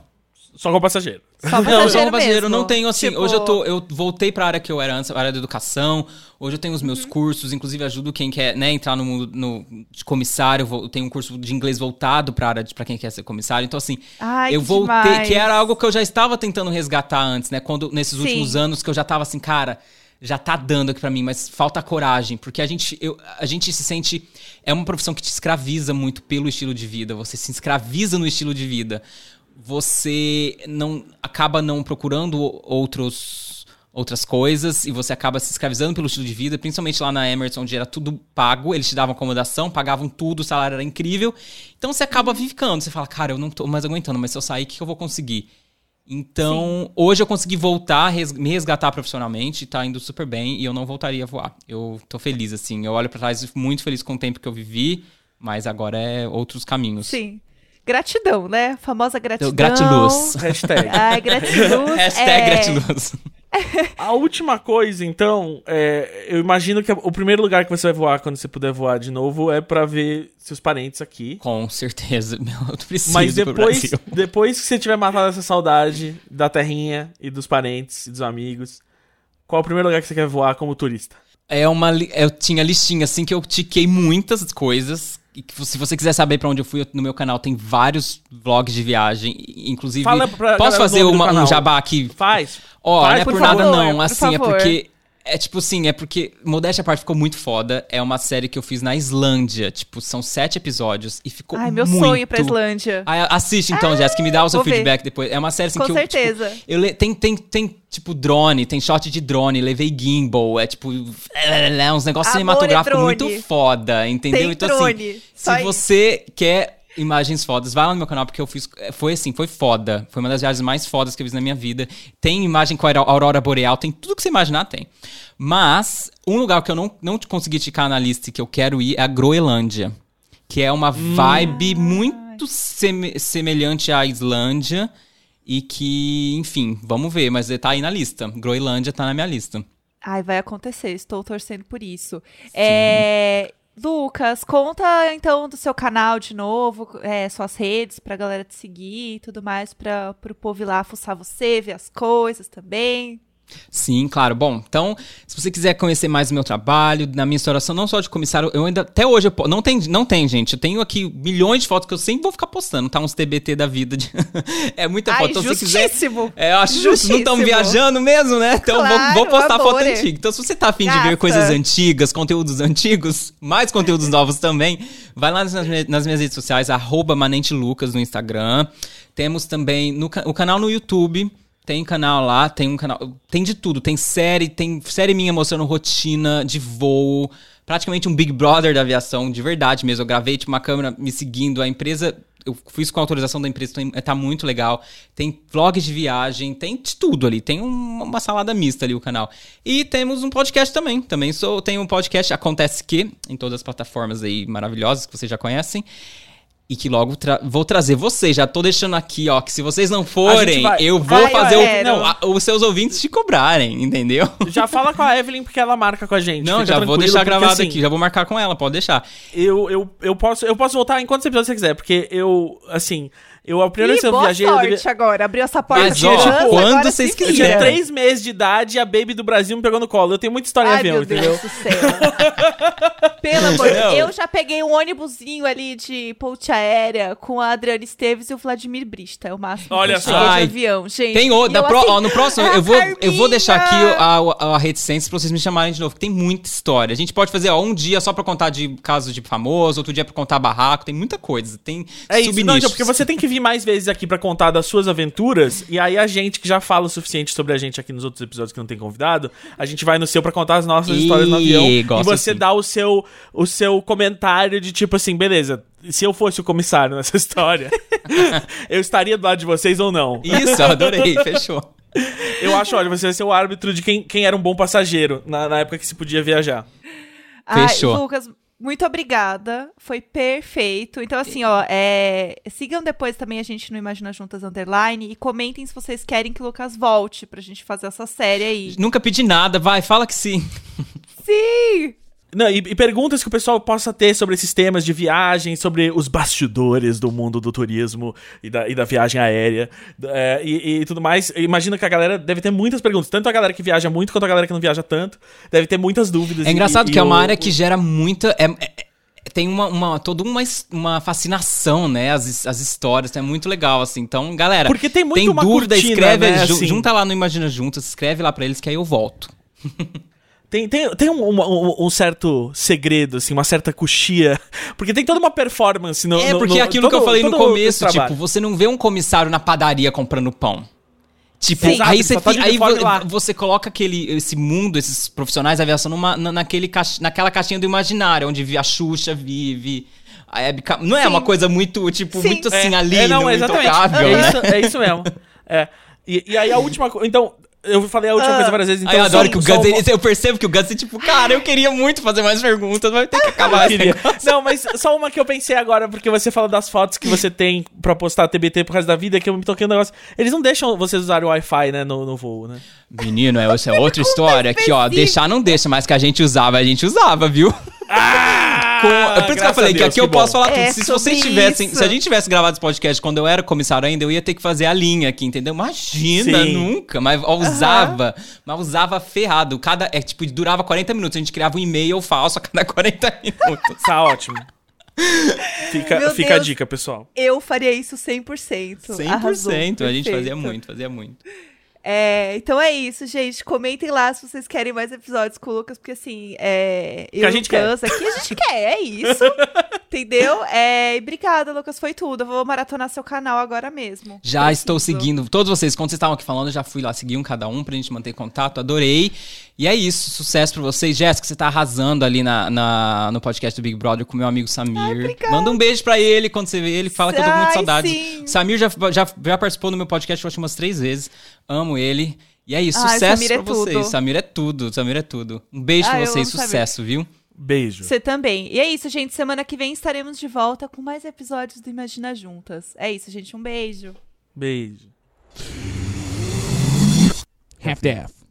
[SPEAKER 2] Só com passageiro.
[SPEAKER 3] Só
[SPEAKER 4] Não,
[SPEAKER 3] passageiro
[SPEAKER 4] um passageiro,
[SPEAKER 3] mesmo.
[SPEAKER 4] não tenho assim.
[SPEAKER 3] Tipo,
[SPEAKER 4] Hoje eu tô. Eu voltei pra área que eu era antes, a área da educação. Hoje eu tenho os meus cursos, inclusive ajudo quem quer, né, entrar no mundo no, de comissário. Eu tenho um curso de inglês voltado pra área de, pra quem quer ser comissário. Então, assim,
[SPEAKER 3] Ai,
[SPEAKER 4] eu
[SPEAKER 3] que
[SPEAKER 4] voltei,
[SPEAKER 3] demais.
[SPEAKER 4] que era algo que eu já estava tentando resgatar antes, né? Quando, nesses
[SPEAKER 3] Sim.
[SPEAKER 4] últimos anos que eu já tava assim, cara, já tá dando aqui pra mim, mas falta coragem, porque a gente, eu- a gente se sente. É uma profissão que te escraviza muito pelo estilo de vida. Você se escraviza no estilo de vida. Você não acaba não procurando outros outras coisas e você acaba se escravizando pelo estilo de vida, principalmente lá na Emerson, onde era tudo pago, eles te davam acomodação, pagavam tudo, o salário era incrível. Então você acaba ficando, você fala, cara, eu não tô mais aguentando, mas se eu sair, o que eu vou conseguir? Então, hoje eu consegui voltar, res- me resgatar profissionalmente, tá indo super bem e eu não voltaria a voar. Eu tô feliz, assim. Eu olho pra trás muito feliz com o tempo que eu vivi, mas agora é outros caminhos.
[SPEAKER 3] Sim. Gratidão, né? Famosa gratidão.
[SPEAKER 4] Então, gratiluz.
[SPEAKER 2] Hashtag.
[SPEAKER 3] Ai, gratiluz.
[SPEAKER 4] Hashtag
[SPEAKER 3] é...
[SPEAKER 4] gratiluz.
[SPEAKER 2] A última coisa, então, é, eu imagino que o primeiro lugar que você vai voar quando você puder voar de novo é pra ver seus parentes aqui.
[SPEAKER 4] Com certeza. Meu, eu preciso
[SPEAKER 2] Mas
[SPEAKER 4] ir pro
[SPEAKER 2] depois,
[SPEAKER 4] Brasil.
[SPEAKER 2] depois que você tiver matado essa saudade da terrinha e dos parentes e dos amigos, qual é o primeiro lugar que você quer voar como turista?
[SPEAKER 4] É uma. Eu tinha listinha assim que eu tiquei muitas coisas. Se você quiser saber pra onde eu fui, no meu canal tem vários vlogs de viagem. Inclusive.
[SPEAKER 2] Fala pra
[SPEAKER 4] posso fazer uma- um jabá aqui?
[SPEAKER 2] Faz.
[SPEAKER 4] Ó,
[SPEAKER 2] Faz,
[SPEAKER 4] não é
[SPEAKER 2] por
[SPEAKER 4] por,
[SPEAKER 3] favor,
[SPEAKER 4] nada não,
[SPEAKER 3] por
[SPEAKER 4] assim, é
[SPEAKER 3] favor.
[SPEAKER 4] porque... É tipo assim, é porque Modéstia à parte ficou muito foda. É uma série que eu fiz na Islândia. Tipo, são sete episódios e ficou
[SPEAKER 3] Ai, meu
[SPEAKER 4] muito...
[SPEAKER 3] sonho pra Islândia.
[SPEAKER 4] Ah, assiste então, Jéssica, me dá o seu
[SPEAKER 3] vou ver.
[SPEAKER 4] feedback depois. É uma série assim
[SPEAKER 3] Com
[SPEAKER 4] que eu,
[SPEAKER 3] certeza.
[SPEAKER 4] tipo, eu tem, tem, tem, tipo, drone, tem shot de drone, levei gimbal, é tipo, é, uns negócios
[SPEAKER 3] Amor,
[SPEAKER 4] cinematográficos
[SPEAKER 3] é
[SPEAKER 4] muito foda, entendeu?
[SPEAKER 3] Tem
[SPEAKER 4] então,
[SPEAKER 3] drone,
[SPEAKER 4] assim,
[SPEAKER 3] só
[SPEAKER 4] se
[SPEAKER 3] isso.
[SPEAKER 4] você quer imagens fodas, vai lá no meu canal, porque eu fiz, foi assim, foi foda. Foi uma das viagens mais fodas que eu fiz na minha vida. Tem imagem com a aurora- boreal, tem tudo que você imaginar, tem. Mas, um lugar que eu não, não consegui ticar na lista e que eu quero ir é a Groenlândia. Que é uma vibe muito seme- semelhante à Islândia. E que, enfim, vamos ver, mas tá aí na lista. Groenlândia tá na minha lista.
[SPEAKER 3] Ai, vai acontecer, estou torcendo por isso. É, Lucas, conta então do seu canal de novo, é, suas redes pra galera te seguir e tudo mais, pra, pro povo ir lá fuçar você, ver as coisas também.
[SPEAKER 4] Sim, claro. Bom, então, se você quiser conhecer mais do meu trabalho, na minha instauração, não só de comissário, eu ainda, até hoje, eu não tem, não tem, gente. Eu tenho aqui milhões de fotos que eu sempre vou ficar postando, tá? Uns TBT da vida. de- é muita
[SPEAKER 3] Ai,
[SPEAKER 4] foto. Então, se você quiser.
[SPEAKER 3] justíssimo!
[SPEAKER 4] É, eu acho justo, não
[SPEAKER 3] Justíssimo.
[SPEAKER 4] estamos viajando mesmo, né? Então vou-
[SPEAKER 3] Claro,
[SPEAKER 4] vou, postar foto
[SPEAKER 3] amore.
[SPEAKER 4] antiga. Então, se você tá afim de ver
[SPEAKER 3] Gata.
[SPEAKER 4] coisas antigas, conteúdos antigos, mais conteúdos novos também, vai lá nas, minhas- nas minhas redes sociais, arroba Manente Lucas no Instagram. Temos também no, o canal no YouTube. Tem canal lá, tem um canal. Tem de tudo. Tem série, tem série minha mostrando rotina de voo. Praticamente um Big Brother da aviação, de verdade mesmo. Eu gravei, tipo, uma câmera me seguindo. A empresa. Eu fiz com a autorização da empresa, então tá muito legal. Tem vlogs de viagem, tem de tudo ali. Tem um- uma salada mista ali o canal. E temos um podcast também. Também sou, tem um podcast Acontece Que, em todas as plataformas aí maravilhosas que vocês já conhecem. E que logo tra- vou trazer vocês. Já tô deixando aqui, ó, que se vocês não forem,
[SPEAKER 2] vai-
[SPEAKER 4] eu vou
[SPEAKER 3] Ai, eu
[SPEAKER 4] fazer o,
[SPEAKER 3] quero.
[SPEAKER 4] não, a- os seus ouvintes te cobrarem, entendeu?
[SPEAKER 2] Já fala com a Evelyn porque ela marca com a gente.
[SPEAKER 4] Não, já vou deixar gravado
[SPEAKER 2] assim,
[SPEAKER 4] aqui, já vou marcar com ela, pode deixar.
[SPEAKER 2] Eu, eu, eu, posso, eu posso voltar em quantos episódios você quiser, porque eu, assim, eu a primeira vez que
[SPEAKER 3] Ih,
[SPEAKER 2] eu
[SPEAKER 3] boa
[SPEAKER 2] viajei. Eu,
[SPEAKER 3] sorte
[SPEAKER 2] devia-
[SPEAKER 3] agora, abriu essa porta
[SPEAKER 4] Mas, ó,
[SPEAKER 3] dança,
[SPEAKER 4] quando
[SPEAKER 3] agora
[SPEAKER 4] vocês
[SPEAKER 3] se
[SPEAKER 2] eu tinha três meses de idade e a Baby do Brasil me pegou no colo. Eu tenho muita história em avião,
[SPEAKER 3] meu
[SPEAKER 2] entendeu?
[SPEAKER 3] Deus do céu. Pelo amor de. Deus. Eu já peguei um ônibusinho ali de ponte aérea com a Adriana Esteves e o Vladimir Brista. É o máximo
[SPEAKER 2] Olha
[SPEAKER 3] que eu
[SPEAKER 2] só.
[SPEAKER 3] de
[SPEAKER 4] Ai,
[SPEAKER 3] avião, gente.
[SPEAKER 4] Tem outro,
[SPEAKER 3] eu,
[SPEAKER 4] pro-
[SPEAKER 3] assim,
[SPEAKER 4] ó, no próximo
[SPEAKER 3] "Ah,
[SPEAKER 4] eu vou, eu vou deixar aqui
[SPEAKER 3] Carminha!"
[SPEAKER 4] a, a, a reticência pra vocês me chamarem de novo, que tem muita história. A gente pode fazer, ó, um dia só pra contar de casos de famoso, outro dia pra contar barraco, tem muita coisa, tem
[SPEAKER 2] É isso, não, porque você tem que vir mais vezes aqui pra contar das suas aventuras, e aí a gente que já fala o suficiente sobre a gente aqui nos outros episódios que não tem convidado, a gente vai no seu pra contar as nossas
[SPEAKER 4] Ih,
[SPEAKER 2] histórias no avião, e você
[SPEAKER 4] assim.
[SPEAKER 2] dá o seu, o seu comentário de tipo assim, beleza, se eu fosse o comissário nessa história, eu estaria do lado de vocês ou não?
[SPEAKER 4] Isso, eu adorei, fechou.
[SPEAKER 2] Eu acho, olha, você vai ser o árbitro de quem, quem era um bom passageiro na, na época que se podia viajar.
[SPEAKER 3] Ai,
[SPEAKER 4] Fechou.
[SPEAKER 3] Lucas, muito obrigada. Foi perfeito. Então, assim, ó, é, sigam depois também a gente no Imagina Juntas Underline e comentem se vocês querem que o Lucas volte pra gente fazer essa série aí.
[SPEAKER 4] Nunca pedi nada, vai, fala que sim.
[SPEAKER 3] Sim!
[SPEAKER 2] Não, e, e perguntas que o pessoal possa ter sobre esses temas de viagem, sobre os bastidores do mundo do turismo e da, e da viagem aérea é, e, e tudo mais. Imagina que a galera deve ter muitas perguntas, tanto a galera que viaja muito quanto a galera que não viaja tanto. Deve ter muitas dúvidas.
[SPEAKER 4] É engraçado que é uma
[SPEAKER 2] o-
[SPEAKER 4] área que gera muita. é- é- tem uma, uma toda uma, uma fascinação, né? As, as histórias, é muito legal, assim. Então, galera,
[SPEAKER 2] Porque tem muito
[SPEAKER 4] tem
[SPEAKER 2] uma
[SPEAKER 4] dúvida,
[SPEAKER 2] cortina,
[SPEAKER 4] escreve,
[SPEAKER 2] né, assim.
[SPEAKER 4] junta lá no Imagina Juntas, escreve lá pra eles que aí eu volto.
[SPEAKER 2] Tem, tem, tem um, um- um certo segredo, assim, uma certa coxia. Porque tem toda uma performance no.
[SPEAKER 4] É,
[SPEAKER 2] no-
[SPEAKER 4] porque
[SPEAKER 2] no-
[SPEAKER 4] aquilo que eu
[SPEAKER 2] todo-
[SPEAKER 4] falei no
[SPEAKER 2] todo
[SPEAKER 4] começo, tipo, você não vê um comissário na padaria comprando pão. Tipo,
[SPEAKER 2] Sim.
[SPEAKER 4] aí, você,
[SPEAKER 2] tá
[SPEAKER 4] aí você coloca aquele, esse mundo, esses profissionais da aviação numa, na- naquele caixa- naquela caixinha do imaginário, onde a Xuxa vive. A Hebe Não é
[SPEAKER 3] Sim.
[SPEAKER 4] uma coisa muito, tipo,
[SPEAKER 3] Sim.
[SPEAKER 4] muito assim
[SPEAKER 2] É,
[SPEAKER 4] ali,
[SPEAKER 2] é, não,
[SPEAKER 4] no
[SPEAKER 2] exatamente.
[SPEAKER 4] intocável,
[SPEAKER 2] é,
[SPEAKER 4] né?
[SPEAKER 2] isso, é isso mesmo. É. E, e aí a última coisa. Então, eu falei a última
[SPEAKER 3] Ah.
[SPEAKER 2] coisa várias vezes. Então
[SPEAKER 4] eu adoro
[SPEAKER 2] só-
[SPEAKER 4] que o
[SPEAKER 2] uma-
[SPEAKER 4] ele- eu percebo que o Gus é tipo, cara, eu queria muito fazer mais perguntas, mas tem que acabar esse negócio.
[SPEAKER 2] Não, mas só uma que eu pensei agora, porque você fala das fotos que você tem pra postar TBT pro resto da vida, que eu me toquei um negócio. Eles não deixam vocês usarem o Wi-Fi, né, no, no voo, né?
[SPEAKER 4] Menino, é, essa é outra história. Aqui, ó, deixar não deixa, mas que a gente usava, a gente usava, viu?
[SPEAKER 2] Ah!
[SPEAKER 4] Com- é por isso que eu
[SPEAKER 2] graças
[SPEAKER 4] falei
[SPEAKER 2] a
[SPEAKER 4] que
[SPEAKER 2] Deus,
[SPEAKER 4] aqui eu
[SPEAKER 2] bom.
[SPEAKER 4] posso falar
[SPEAKER 3] É
[SPEAKER 4] tudo. Se, vocês tivessem.
[SPEAKER 3] isso.
[SPEAKER 4] Se a gente tivesse gravado esse podcast quando eu era comissário ainda, eu ia ter que fazer a linha aqui, entendeu? Imagina,
[SPEAKER 2] Sim.
[SPEAKER 4] nunca. Mas ó, usava. Mas usava ferrado. Cada. É tipo, durava 40 minutos. A gente criava um e-mail falso a cada 40 minutos.
[SPEAKER 2] Tá ótimo. Fica,
[SPEAKER 3] Meu
[SPEAKER 2] fica a
[SPEAKER 3] Deus.
[SPEAKER 2] dica, pessoal.
[SPEAKER 3] Eu faria isso 100%.
[SPEAKER 4] 100%.
[SPEAKER 3] Arrasou,
[SPEAKER 4] a gente fazia muito, fazia muito.
[SPEAKER 3] É, então é isso, gente. Comentem lá se vocês querem mais episódios com o Lucas, porque assim, é, eu
[SPEAKER 2] Que a gente quer.
[SPEAKER 3] Gus aqui a gente quer, é isso. entendeu? É, e obrigada, Lucas, foi tudo. Eu vou maratonar seu canal agora mesmo.
[SPEAKER 4] Já estou
[SPEAKER 3] Preciso.
[SPEAKER 4] seguindo todos vocês. Quando vocês estavam aqui falando, eu já fui lá seguir um cada um pra gente manter contato. Adorei. E é isso. Sucesso pra vocês. Jéssica, você tá arrasando ali na, na- no podcast do Big Brother com meu amigo Samir.
[SPEAKER 3] obrigada.
[SPEAKER 4] Manda um beijo pra ele quando você vê ele. Fala que eu tô com muita
[SPEAKER 3] Ai,
[SPEAKER 4] saudade. Samir já, já, já participou do meu podcast, eu acho, umas três vezes. Amo ele. E é isso.
[SPEAKER 3] Ai,
[SPEAKER 4] Sucesso
[SPEAKER 3] Samir é
[SPEAKER 4] pra vocês.
[SPEAKER 3] tudo.
[SPEAKER 4] Samir é tudo. Samir é tudo. Um beijo
[SPEAKER 3] Ai,
[SPEAKER 4] pra vocês.
[SPEAKER 3] amo Samir.
[SPEAKER 4] Sucesso, viu?
[SPEAKER 2] Beijo.
[SPEAKER 3] Você também. E é isso, gente. Semana que vem estaremos de volta com mais episódios do Imagina Juntas. É isso, gente. Um beijo.
[SPEAKER 2] Beijo.
[SPEAKER 5] Half-Death.